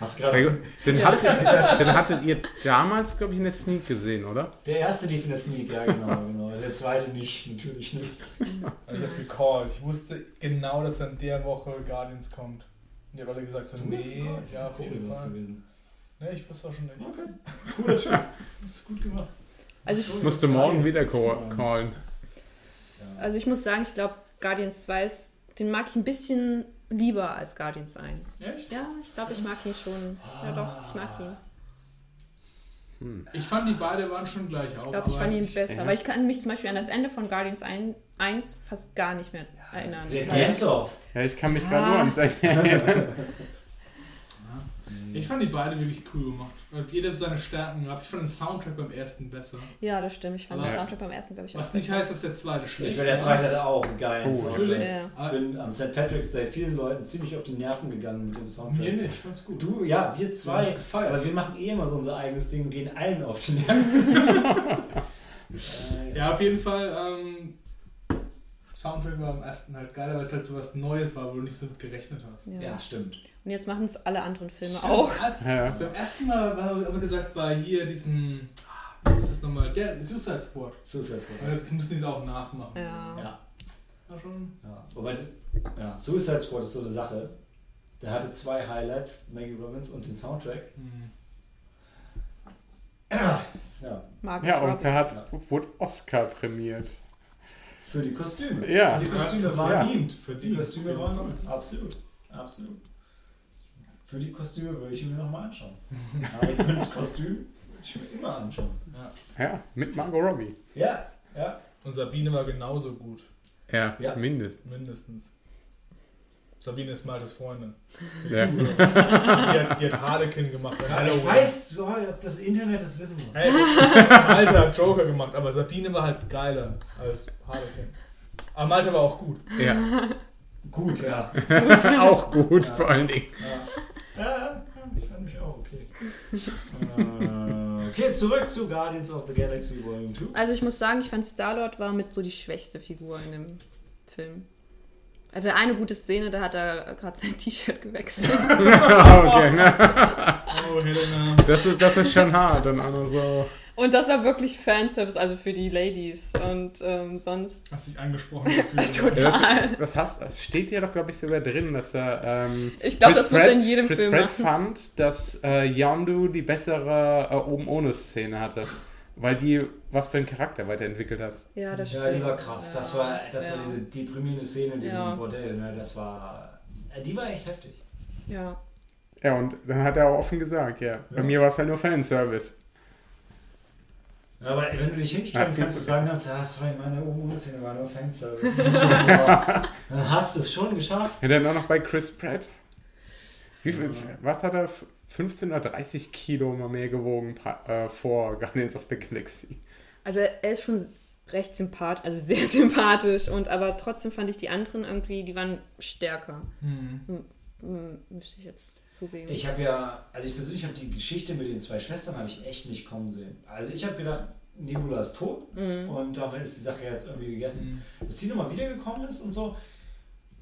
Hast Ja, gerade Den, habt, den hattet ihr damals, glaube ich, in der Sneak gesehen, oder? Der erste lief in der Sneak, ja genau, genau. Der zweite nicht, natürlich nicht. Und ich hab's gecallt. Ich wusste genau, dass dann der Woche Guardians kommt. Die haben alle gesagt so, Du hast nee, ja, auf jeden Fall. gewesen. Ne, ich wusste auch schon nicht. Okay, cooler Typ. Hast du gut gemacht. Also ich, Musst du morgen wieder callen. Ja. also ich muss sagen, ich glaube, Guardians 2 ist, den mag ich ein bisschen lieber als Guardians 1. Echt? Ja, ich glaube, ich mag ihn schon. Ja doch, ich mag ihn. Hm. Ich fand die beide waren schon gleich Ich auf. glaube, ich fand ihn ich- besser. ja. Aber ich kann mich zum Beispiel an das Ende von Guardians 1, 1 fast gar nicht mehr erinnern. Der Weil- Dance-Off. Ja, ich kann mich gerade Ah. nur ans erinnern. Ich fand die beide wirklich cool gemacht. Weil jeder so seine Stärken gehabt. Ich fand den Soundtrack beim ersten besser. Ja, das stimmt. Ich fand Aber- den Soundtrack beim ersten, glaube ich, Was auch nicht besser. heißt, dass der zweite schlecht Ich will der zweite hatte auch einen geilen Oh, Soundtrack. natürlich. Ja. Ich Ah, bin am St. Patrick's Day vielen Leuten ziemlich auf die Nerven gegangen mit dem Soundtrack. Mir nicht, ich fand's gut. Du, ja, wir zwei. gefallen. Aber wir machen eh immer so unser eigenes Ding und gehen allen auf die Nerven. Ja, auf jeden Fall. Ähm, Soundtrack war am ersten halt geiler, weil es halt so was Neues war, wo du nicht so mit gerechnet hast. Ja. Ja, stimmt. Und jetzt machen es alle anderen Filme Stimmt. auch. Ja. Beim ersten Mal war aber gesagt, bei hier diesem, ah, wie ist das nochmal, der Suicide Squad. Suicide Squad. Weil Jetzt müssen die es auch nachmachen. Ja. Ja, War schon. ja. Wobei, ja, Suicide Squad ist so eine Sache. Der hatte zwei Highlights, Maggie Robbins und den Soundtrack. Hm. Ja, Margot Ja, und er hat, wurde Oscar prämiert. Für die Kostüme. Ja. Und die Kostüme Ja. waren Ja. dient. Die Verdient. Kostüme waren absolut. Absolut. Für die Kostüme würde ich mir nochmal anschauen. Harley Quinns Kostüm würde ich mir immer anschauen. Ja. Ja, mit Margot Robbie. Ja, ja. Und Sabine war genauso gut, Ja, Ja. mindestens. mindestens. Sabine ist Maltes Freundin. Ja. Die hat, die hat Harlequin gemacht. bei Ich weiß, ob das Internet das wissen muss. Hey, Malte hat Joker gemacht, aber Sabine war halt geiler als Harlequin. Aber Malte war auch gut. ja. Gut, ja. Auch gut, Ja. vor allen Dingen. Ja, ja, ja, ich fand mich auch okay. äh, okay, zurück zu Guardians of the Galaxy Volume 2. Also ich muss sagen, ich fand Star-Lord war mit so die schwächste Figur in dem Film. Er hatte eine gute Szene, da hat er gerade sein T-Shirt gewechselt. okay, ne? Oh, Helena. das, ist, das ist schon hart. Und auch noch so. Und das war wirklich Fanservice, also für die Ladies. Und ähm, sonst Hast dich angesprochen gefühlt. Ja, total. das, das, hast, das steht ja doch, glaube ich, sogar drin, dass er. Ähm, Ich glaube, das muss er in jedem Chris Film Pratt machen. fand, dass äh, Yondu die bessere äh, oben ohne Szene hatte. Weil die was für einen Charakter weiterentwickelt hat. Ja, das Ja, stimmt. die war krass. Das Ja, war, das ja. war diese deprimierende Szene in diesem Ja. Bordell. Ne? Das war. äh, Die war echt heftig. Ja. Ja, und dann hat er auch offen gesagt, ja. Bei Ja. mir war es halt nur Fanservice. Ja, aber wenn du dich hinstellen Ja, kannst und sagen kannst, ah, sorry, meine Omo-Szene war nur Fanservice. dann hast du es schon geschafft. Ja, dann auch noch bei Chris Pratt. Wie viel, Was hat er? 15 oder 30 Kilo mal mehr gewogen äh, vor Guardians of the Galaxy. Also er ist schon recht sympathisch, also sehr sympathisch. Und aber trotzdem fand ich die anderen irgendwie, die waren stärker. Hm. Hm, Müsste ich jetzt zugeben. Ich habe ja, also ich persönlich habe die Geschichte mit den zwei Schwestern habe ich echt nicht kommen sehen. Also ich habe gedacht, Nebula ist tot Mhm. und damit ist die Sache jetzt irgendwie gegessen. Hm. Dass sie nochmal wiedergekommen ist und so,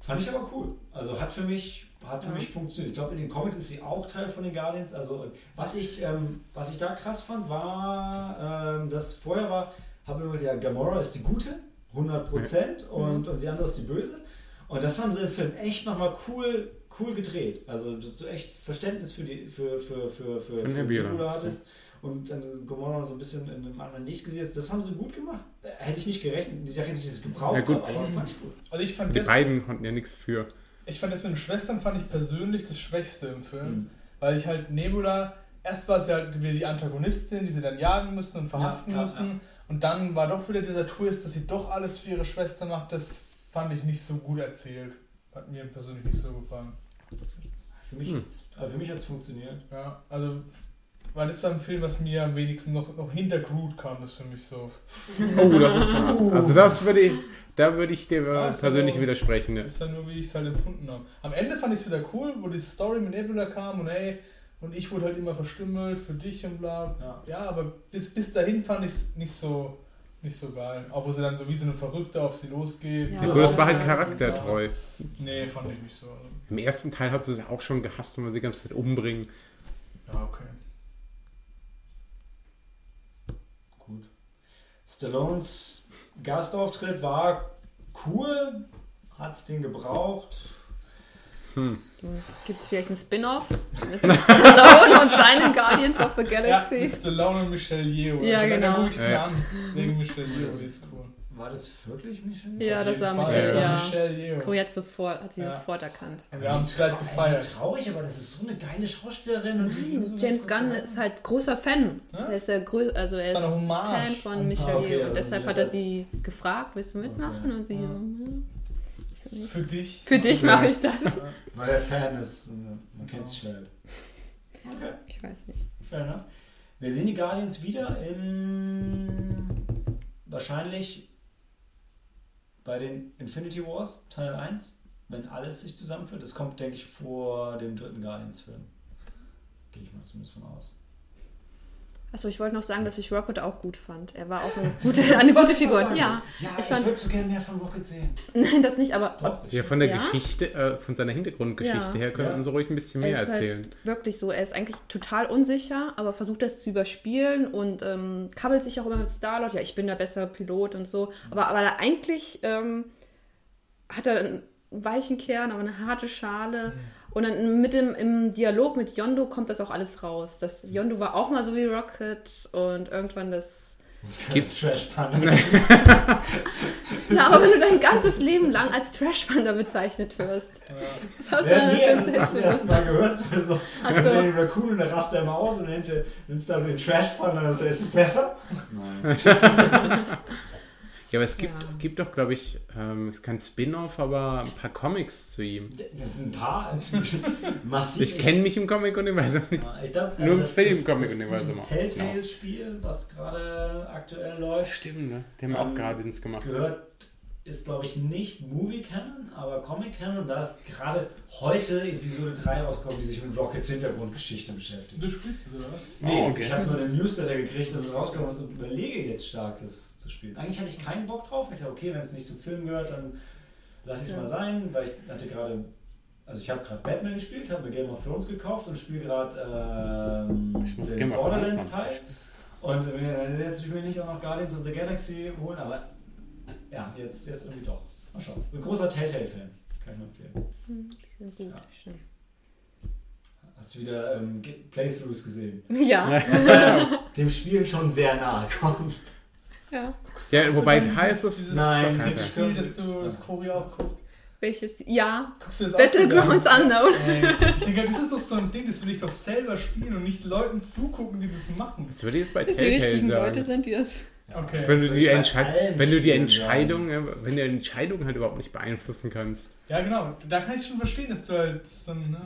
fand ich aber cool. Also hat für mich, hat für Ja. mich funktioniert. Ich glaube, in den Comics ist sie auch Teil von den Guardians. Also was ich, ähm, was ich da krass fand, war, ähm, dass vorher war, habe ich immer gedacht, ja, Gamora ist die Gute, 100 Prozent, und, und die andere ist die Böse. Und das haben sie im Film echt nochmal cool, cool gedreht. Also, dass du echt Verständnis für die für, für, für, für, Für hast, hattest und dann Gamora so ein bisschen in einem anderen Licht gesetzt. Das haben sie gut gemacht. Äh, Hätte ich nicht gerechnet. Die Sache jetzt nicht, dass ich es gebraucht Ja, gut. habe, aber fand ich gut. Also ich fand, Die das, beiden konnten ja nichts für. Ich fand das mit den Schwestern fand ich persönlich das Schwächste im Film. Mhm. Weil ich halt Nebula, erst war es ja halt wieder die Antagonistin, die sie dann jagen müssen und verhaften Ja, ja, müssen. Und dann war doch wieder dieser Twist, dass sie doch alles für ihre Schwester macht. Das fand ich nicht so gut erzählt. Hat mir persönlich nicht so gefallen. Für mich Hm. hat's- also für mich hat es funktioniert. Ja, also, weil das ist ein Film, was mir am wenigsten noch, noch hinter Groot kam, das für mich so. Oh, das ist hart. Also das würde ich, da würde ich dir Ja, ist persönlich widersprechen. Ne? Ist dann nur, wie ich es halt empfunden habe. Am Ende fand ich es wieder cool, wo diese Story mit Nebula kam und ey, und ich wurde halt immer verstümmelt für dich und bla. Ja. Ja, aber bis, bis dahin fand ich es nicht so, nicht so geil. Auch wo sie dann so wie so eine Verrückte auf sie losgeht. Ja. Ja, das war halt Ja, charaktertreu. Nee, fand ich nicht so. Im ersten Teil hat sie es auch schon gehasst, wenn wir sie die ganze Zeit umbringen. Ja, okay. Gut. Stallones Gastauftritt war cool. Hat's den gebraucht? Hm. Gibt es vielleicht einen Spin-off mit Stallone und seinen Guardians of the Ja, Galaxy? mit Stallone und Michelle Yeoh. Ja, Dann- Dann genau. guck ich's mir Ja. an. Wegen Michelle Yeoh, die ist cool. War das wirklich Michelle? Ja, Auf das war Fall. Michelle, Ja. ja. Michelle Yeoh. Guck, jetzt sofort, hat sie Ja. sofort erkannt. Wir haben es gleich gefeiert. traurig, aber das ist so eine geile Schauspielerin. Und die Nein, James Gunn ist halt großer Fan. Ja? Er ist größ also er Das war ist Fan von Michelle okay, Yeoh also und deshalb das hat er sie gefragt, willst du mitmachen? Okay. Und sie Ja. so, hm, ja. Für dich. Für dich Ja. mache ich das. Weil er Fan ist. Man kennt es schnell. Okay, Ich weiß nicht. fair enough. Wir sehen die Guardians wieder in. Wahrscheinlich bei den Infinity Wars Teil 1, wenn alles sich zusammenführt. Das kommt, denke ich, vor dem dritten Guardians-Film. Gehe ich mal zumindest von aus. Achso, ich wollte noch sagen, dass ich Rocket auch gut fand. Er war auch eine gute, eine gute Figur. Ja, Ja, ich ich, würde so gerne mehr von Rocket sehen. nein, das nicht, aber Doch, Ja, von der Ja? Geschichte, äh, von seiner Hintergrundgeschichte Ja. her könnten Ja. sie ruhig ein bisschen er mehr ist erzählen. halt wirklich so. Er ist eigentlich total unsicher, aber versucht das zu überspielen und ähm, kabbelt sich auch immer mit Starlord. Ja, ich bin der bessere Pilot und so. Aber, aber er eigentlich ähm, hat er einen weichen Kern, aber eine harte Schale. Und dann mit dem im Dialog mit Yondo kommt das auch alles raus. Das Yondo war auch mal so wie Rocket und irgendwann das. Gibt Trash Panda. Ja, aber wenn du dein ganzes Leben lang als Trash-Panda bezeichnet wirst. Das hast du Ja, nee, dann das ersten Mal gehört. Das war so, Ach wenn so. den Raccoon und der rast er immer aus und nennt es da den Trash Panda. Also, ist es besser? Nein. Ja, aber es gibt, Ja. gibt doch, glaube ich, ähm, kein Spin-off, aber ein paar Comics zu ihm. Ein paar. Massiv. Ich kenne mich im Comic-Universum nicht. Ja, ich glaub, Nur im das- Film das- Comic das- auch. Telltale-Spiel, was gerade aktuell läuft, Stimmt, ne? Die haben auch Ähm, Guardians gemacht. gehört, ist glaube ich nicht Movie Canon, aber Comic Canon. Und da ist gerade heute Episode 3 rausgekommen, die sich mit Rockets Hintergrundgeschichte beschäftigt. Du spielst es, oder was? Nee, Oh, okay. ich habe nur den Newsletter gekriegt, dass es rausgekommen ist und überlege jetzt stark, das zu spielen. Eigentlich hatte ich keinen Bock drauf. Ich dachte, okay, wenn es nicht zum Film gehört, dann lasse ich es Ja. mal sein, weil ich hatte gerade, also ich habe gerade Batman gespielt, habe mir Game of Thrones gekauft und spiele gerade ähm, Ich muss den Game of Thrones Borderlands mal Teil. Und wenn- jetzt will ich mir nicht auch noch Guardians of the Galaxy holen, aber ja, jetzt, jetzt irgendwie doch. Mal schauen. Ein großer Telltale-Fan, kann ich nur empfehlen. Hm, Die sind gut, Ja. Hast du wieder ähm, Playthroughs gesehen? Ja. Dem Spiel schon sehr nahe kommt. ja. Ja, wobei heißt es. dieses Nein, dieses Spiel, das du das Chori auch guckst. Welches? Ja. Guckst du das Battlegrounds Unknown. Ich denke, das ist doch so ein Ding, das will ich doch selber spielen und nicht Leuten zugucken, die das machen. Das würde ich jetzt bei Die Telltale richtigen sagen. Leute sind die das. Okay. Wenn du, Das die, wenn du die Entscheidung, ja, wenn du die Entscheidung halt überhaupt nicht beeinflussen kannst. Ja, genau. Da kann ich schon verstehen, dass du halt dann,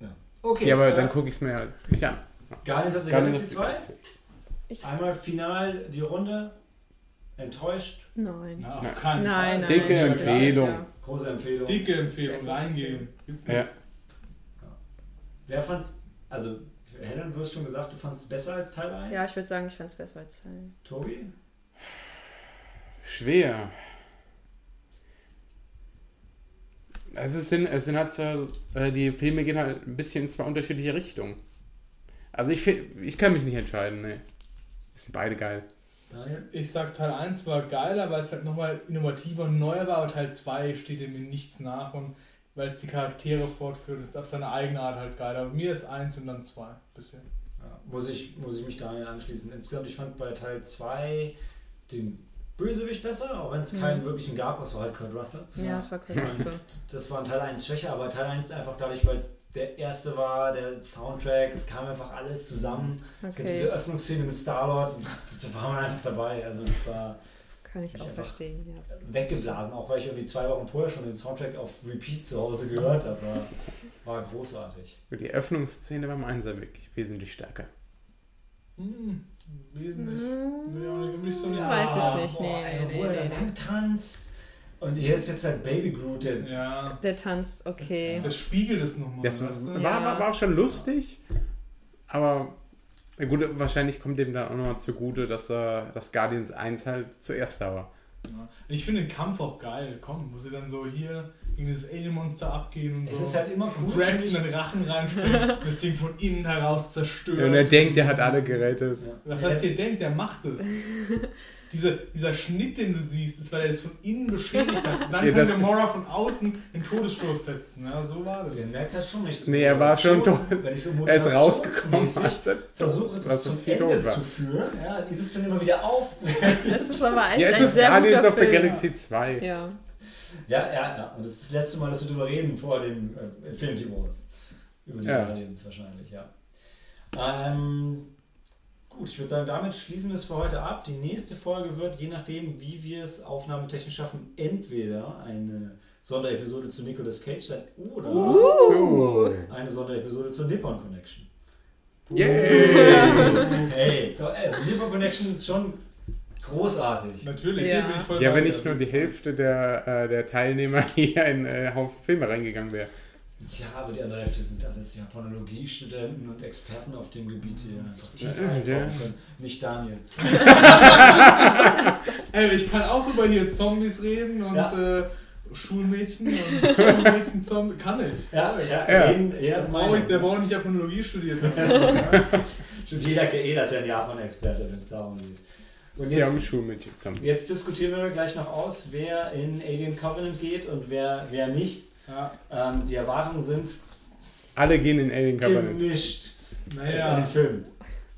ja. Okay, Ja, aber äh, dann gucke ich es mir halt nicht an. Guardians of the Galaxy of the 2. Galaxy. Einmal final die Runde. Enttäuscht. Nein. Na, auf keinen Nein, Fall. nein. Dicke nein. Empfehlung. Ja. Große Empfehlung. Dicke Empfehlung, reingehen. Gibt's Ja. nichts. Wer fand's, also Helen, du hast schon gesagt, du fandest es besser als Teil 1. Ja, ich würde sagen, ich fand es besser als Teil. Tobi? Schwer. Also es sind, es sind halt so, äh, die Filme gehen halt ein bisschen in zwei unterschiedliche Richtungen. Also ich, ich kann mich nicht entscheiden, ne. Sind beide geil. Daniel? Ich sag, Teil 1 war geiler, weil es halt nochmal innovativer und neuer war, aber Teil 2 steht dem in nichts nach und weil es die Charaktere fortführt, ist auf seine eigene Art halt geil. Aber mir ist 1 und dann 2 bisher. Ja, muss, ich, muss ich mich Daniel anschließen. Insgesamt, ich fand bei Teil 2 den Bösewicht besser, auch wenn es keinen Mhm. wirklichen gab, was war halt Kurt Russell. Ja, das war cool. Und das war in Teil 1 schwächer, aber Teil 1 einfach dadurch, weil es der erste war, der Soundtrack, es kam einfach alles zusammen. Es gibt diese Okay, Öffnungsszene mit Star-Lord, und da war man einfach dabei. Also es war das kann ich auch verstehen, ja. weggeblasen, auch weil ich irgendwie zwei Wochen vorher schon den Soundtrack auf Repeat zu Hause gehört habe. War, großartig. Die Eröffnungsszene beim Einser wirklich wesentlich stärker. Hm, wesentlich. Hm, Ja, ich so nicht Weiß ich nicht, nee, boah, ey, nee, wo er nee, da nee. lang tanzt. Und hier ist jetzt halt Baby Groot, der Ja, Der tanzt, okay. das spiegelt es nochmal. Das war, weißt du? war, Ja. war, war auch schon lustig, aber na gut, wahrscheinlich kommt dem dann auch nochmal zugute, dass er das Guardians 1 halt zuerst da war. Ja. Ich finde den Kampf auch geil, komm, wo sie dann so hier gegen dieses Alien-Monster abgehen und Es so. ist halt immer cool. und Drax in den Rachen reinspringt und das Ding von innen heraus zerstört. Und er denkt, er hat alle gerettet. Ja. Was heißt, ihr denkt, der macht es. Dieser, dieser Schnitt, den du siehst, ist, weil er es von innen beschädigt hat. Und dann Ja, kann das- Gamora von außen den Todesstoß setzen. Ja, so war das. Also ihr merkt das schon nicht. so Nee, er war schon tot. Wenn ich so Er ist rausgekommen, er versuche, das das zum Ende tot war. zu führen. Ja, ihr ist dann immer wieder auf. Das ist aber echt Ja, es ein ist sehr Guardians guter of the Film. Galaxy 2. Ja. Ja, ja, ja. Und das ist das letzte Mal, dass wir darüber reden, vor dem äh, Infinity Wars. Über die Ja. Guardians wahrscheinlich, ja. Ähm, gut, ich würde sagen, damit schließen wir es für heute ab. Die nächste Folge wird, je nachdem, wie wir es aufnahmetechnisch schaffen, entweder eine Sonderepisode zu Nicolas Cage sein oder Oh. eine Sonderepisode zur Nippon Connection. Yay! Hey, also Nippon Connection ist schon großartig. Natürlich, Ja. bin ich voll Ja, wenn nicht nur die Hälfte der, äh, der Teilnehmer hier in äh, Haufen Filme reingegangen wäre. Ja, aber die andere Hälfte sind alles Japanologiestudenten und Experten auf dem Gebiet, die einfach tief Ja, ja. können. Nicht Daniel. Ey, ich kann auch über hier Zombies reden und Ja. äh, Schulmädchen und Schulmädchen Zombie. Kann ich. Ja, ja, Ja. Reden, Der eher braucht der braucht nicht Japanologie studiert haben. Stimmt, jeder eh, das ist ja ein Japan-Experte, wenn es darum geht. Und Wir haben jetzt, Schulmädchen zusammen. jetzt diskutieren wir gleich noch aus, wer in Alien Covenant geht und wer, wer nicht. Ja, Ähm, die Erwartungen sind Alle gehen in Alien Covenant. gemischt jetzt an naja. den Film.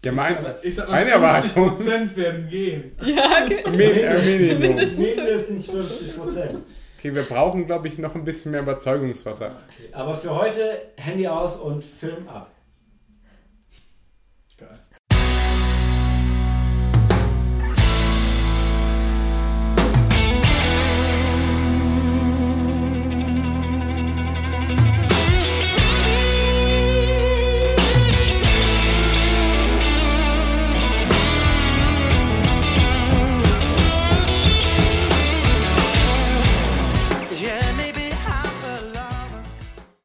Ja, Ich mein, ich sag mal, meine 50 Erwartung. Prozent werden gehen. Ja, okay. Äh. Mindestens. Mindestens 50 Prozent. Okay, wir brauchen, glaube ich, noch ein bisschen mehr Überzeugungswasser. Okay. Aber für heute Handy aus und Film ab.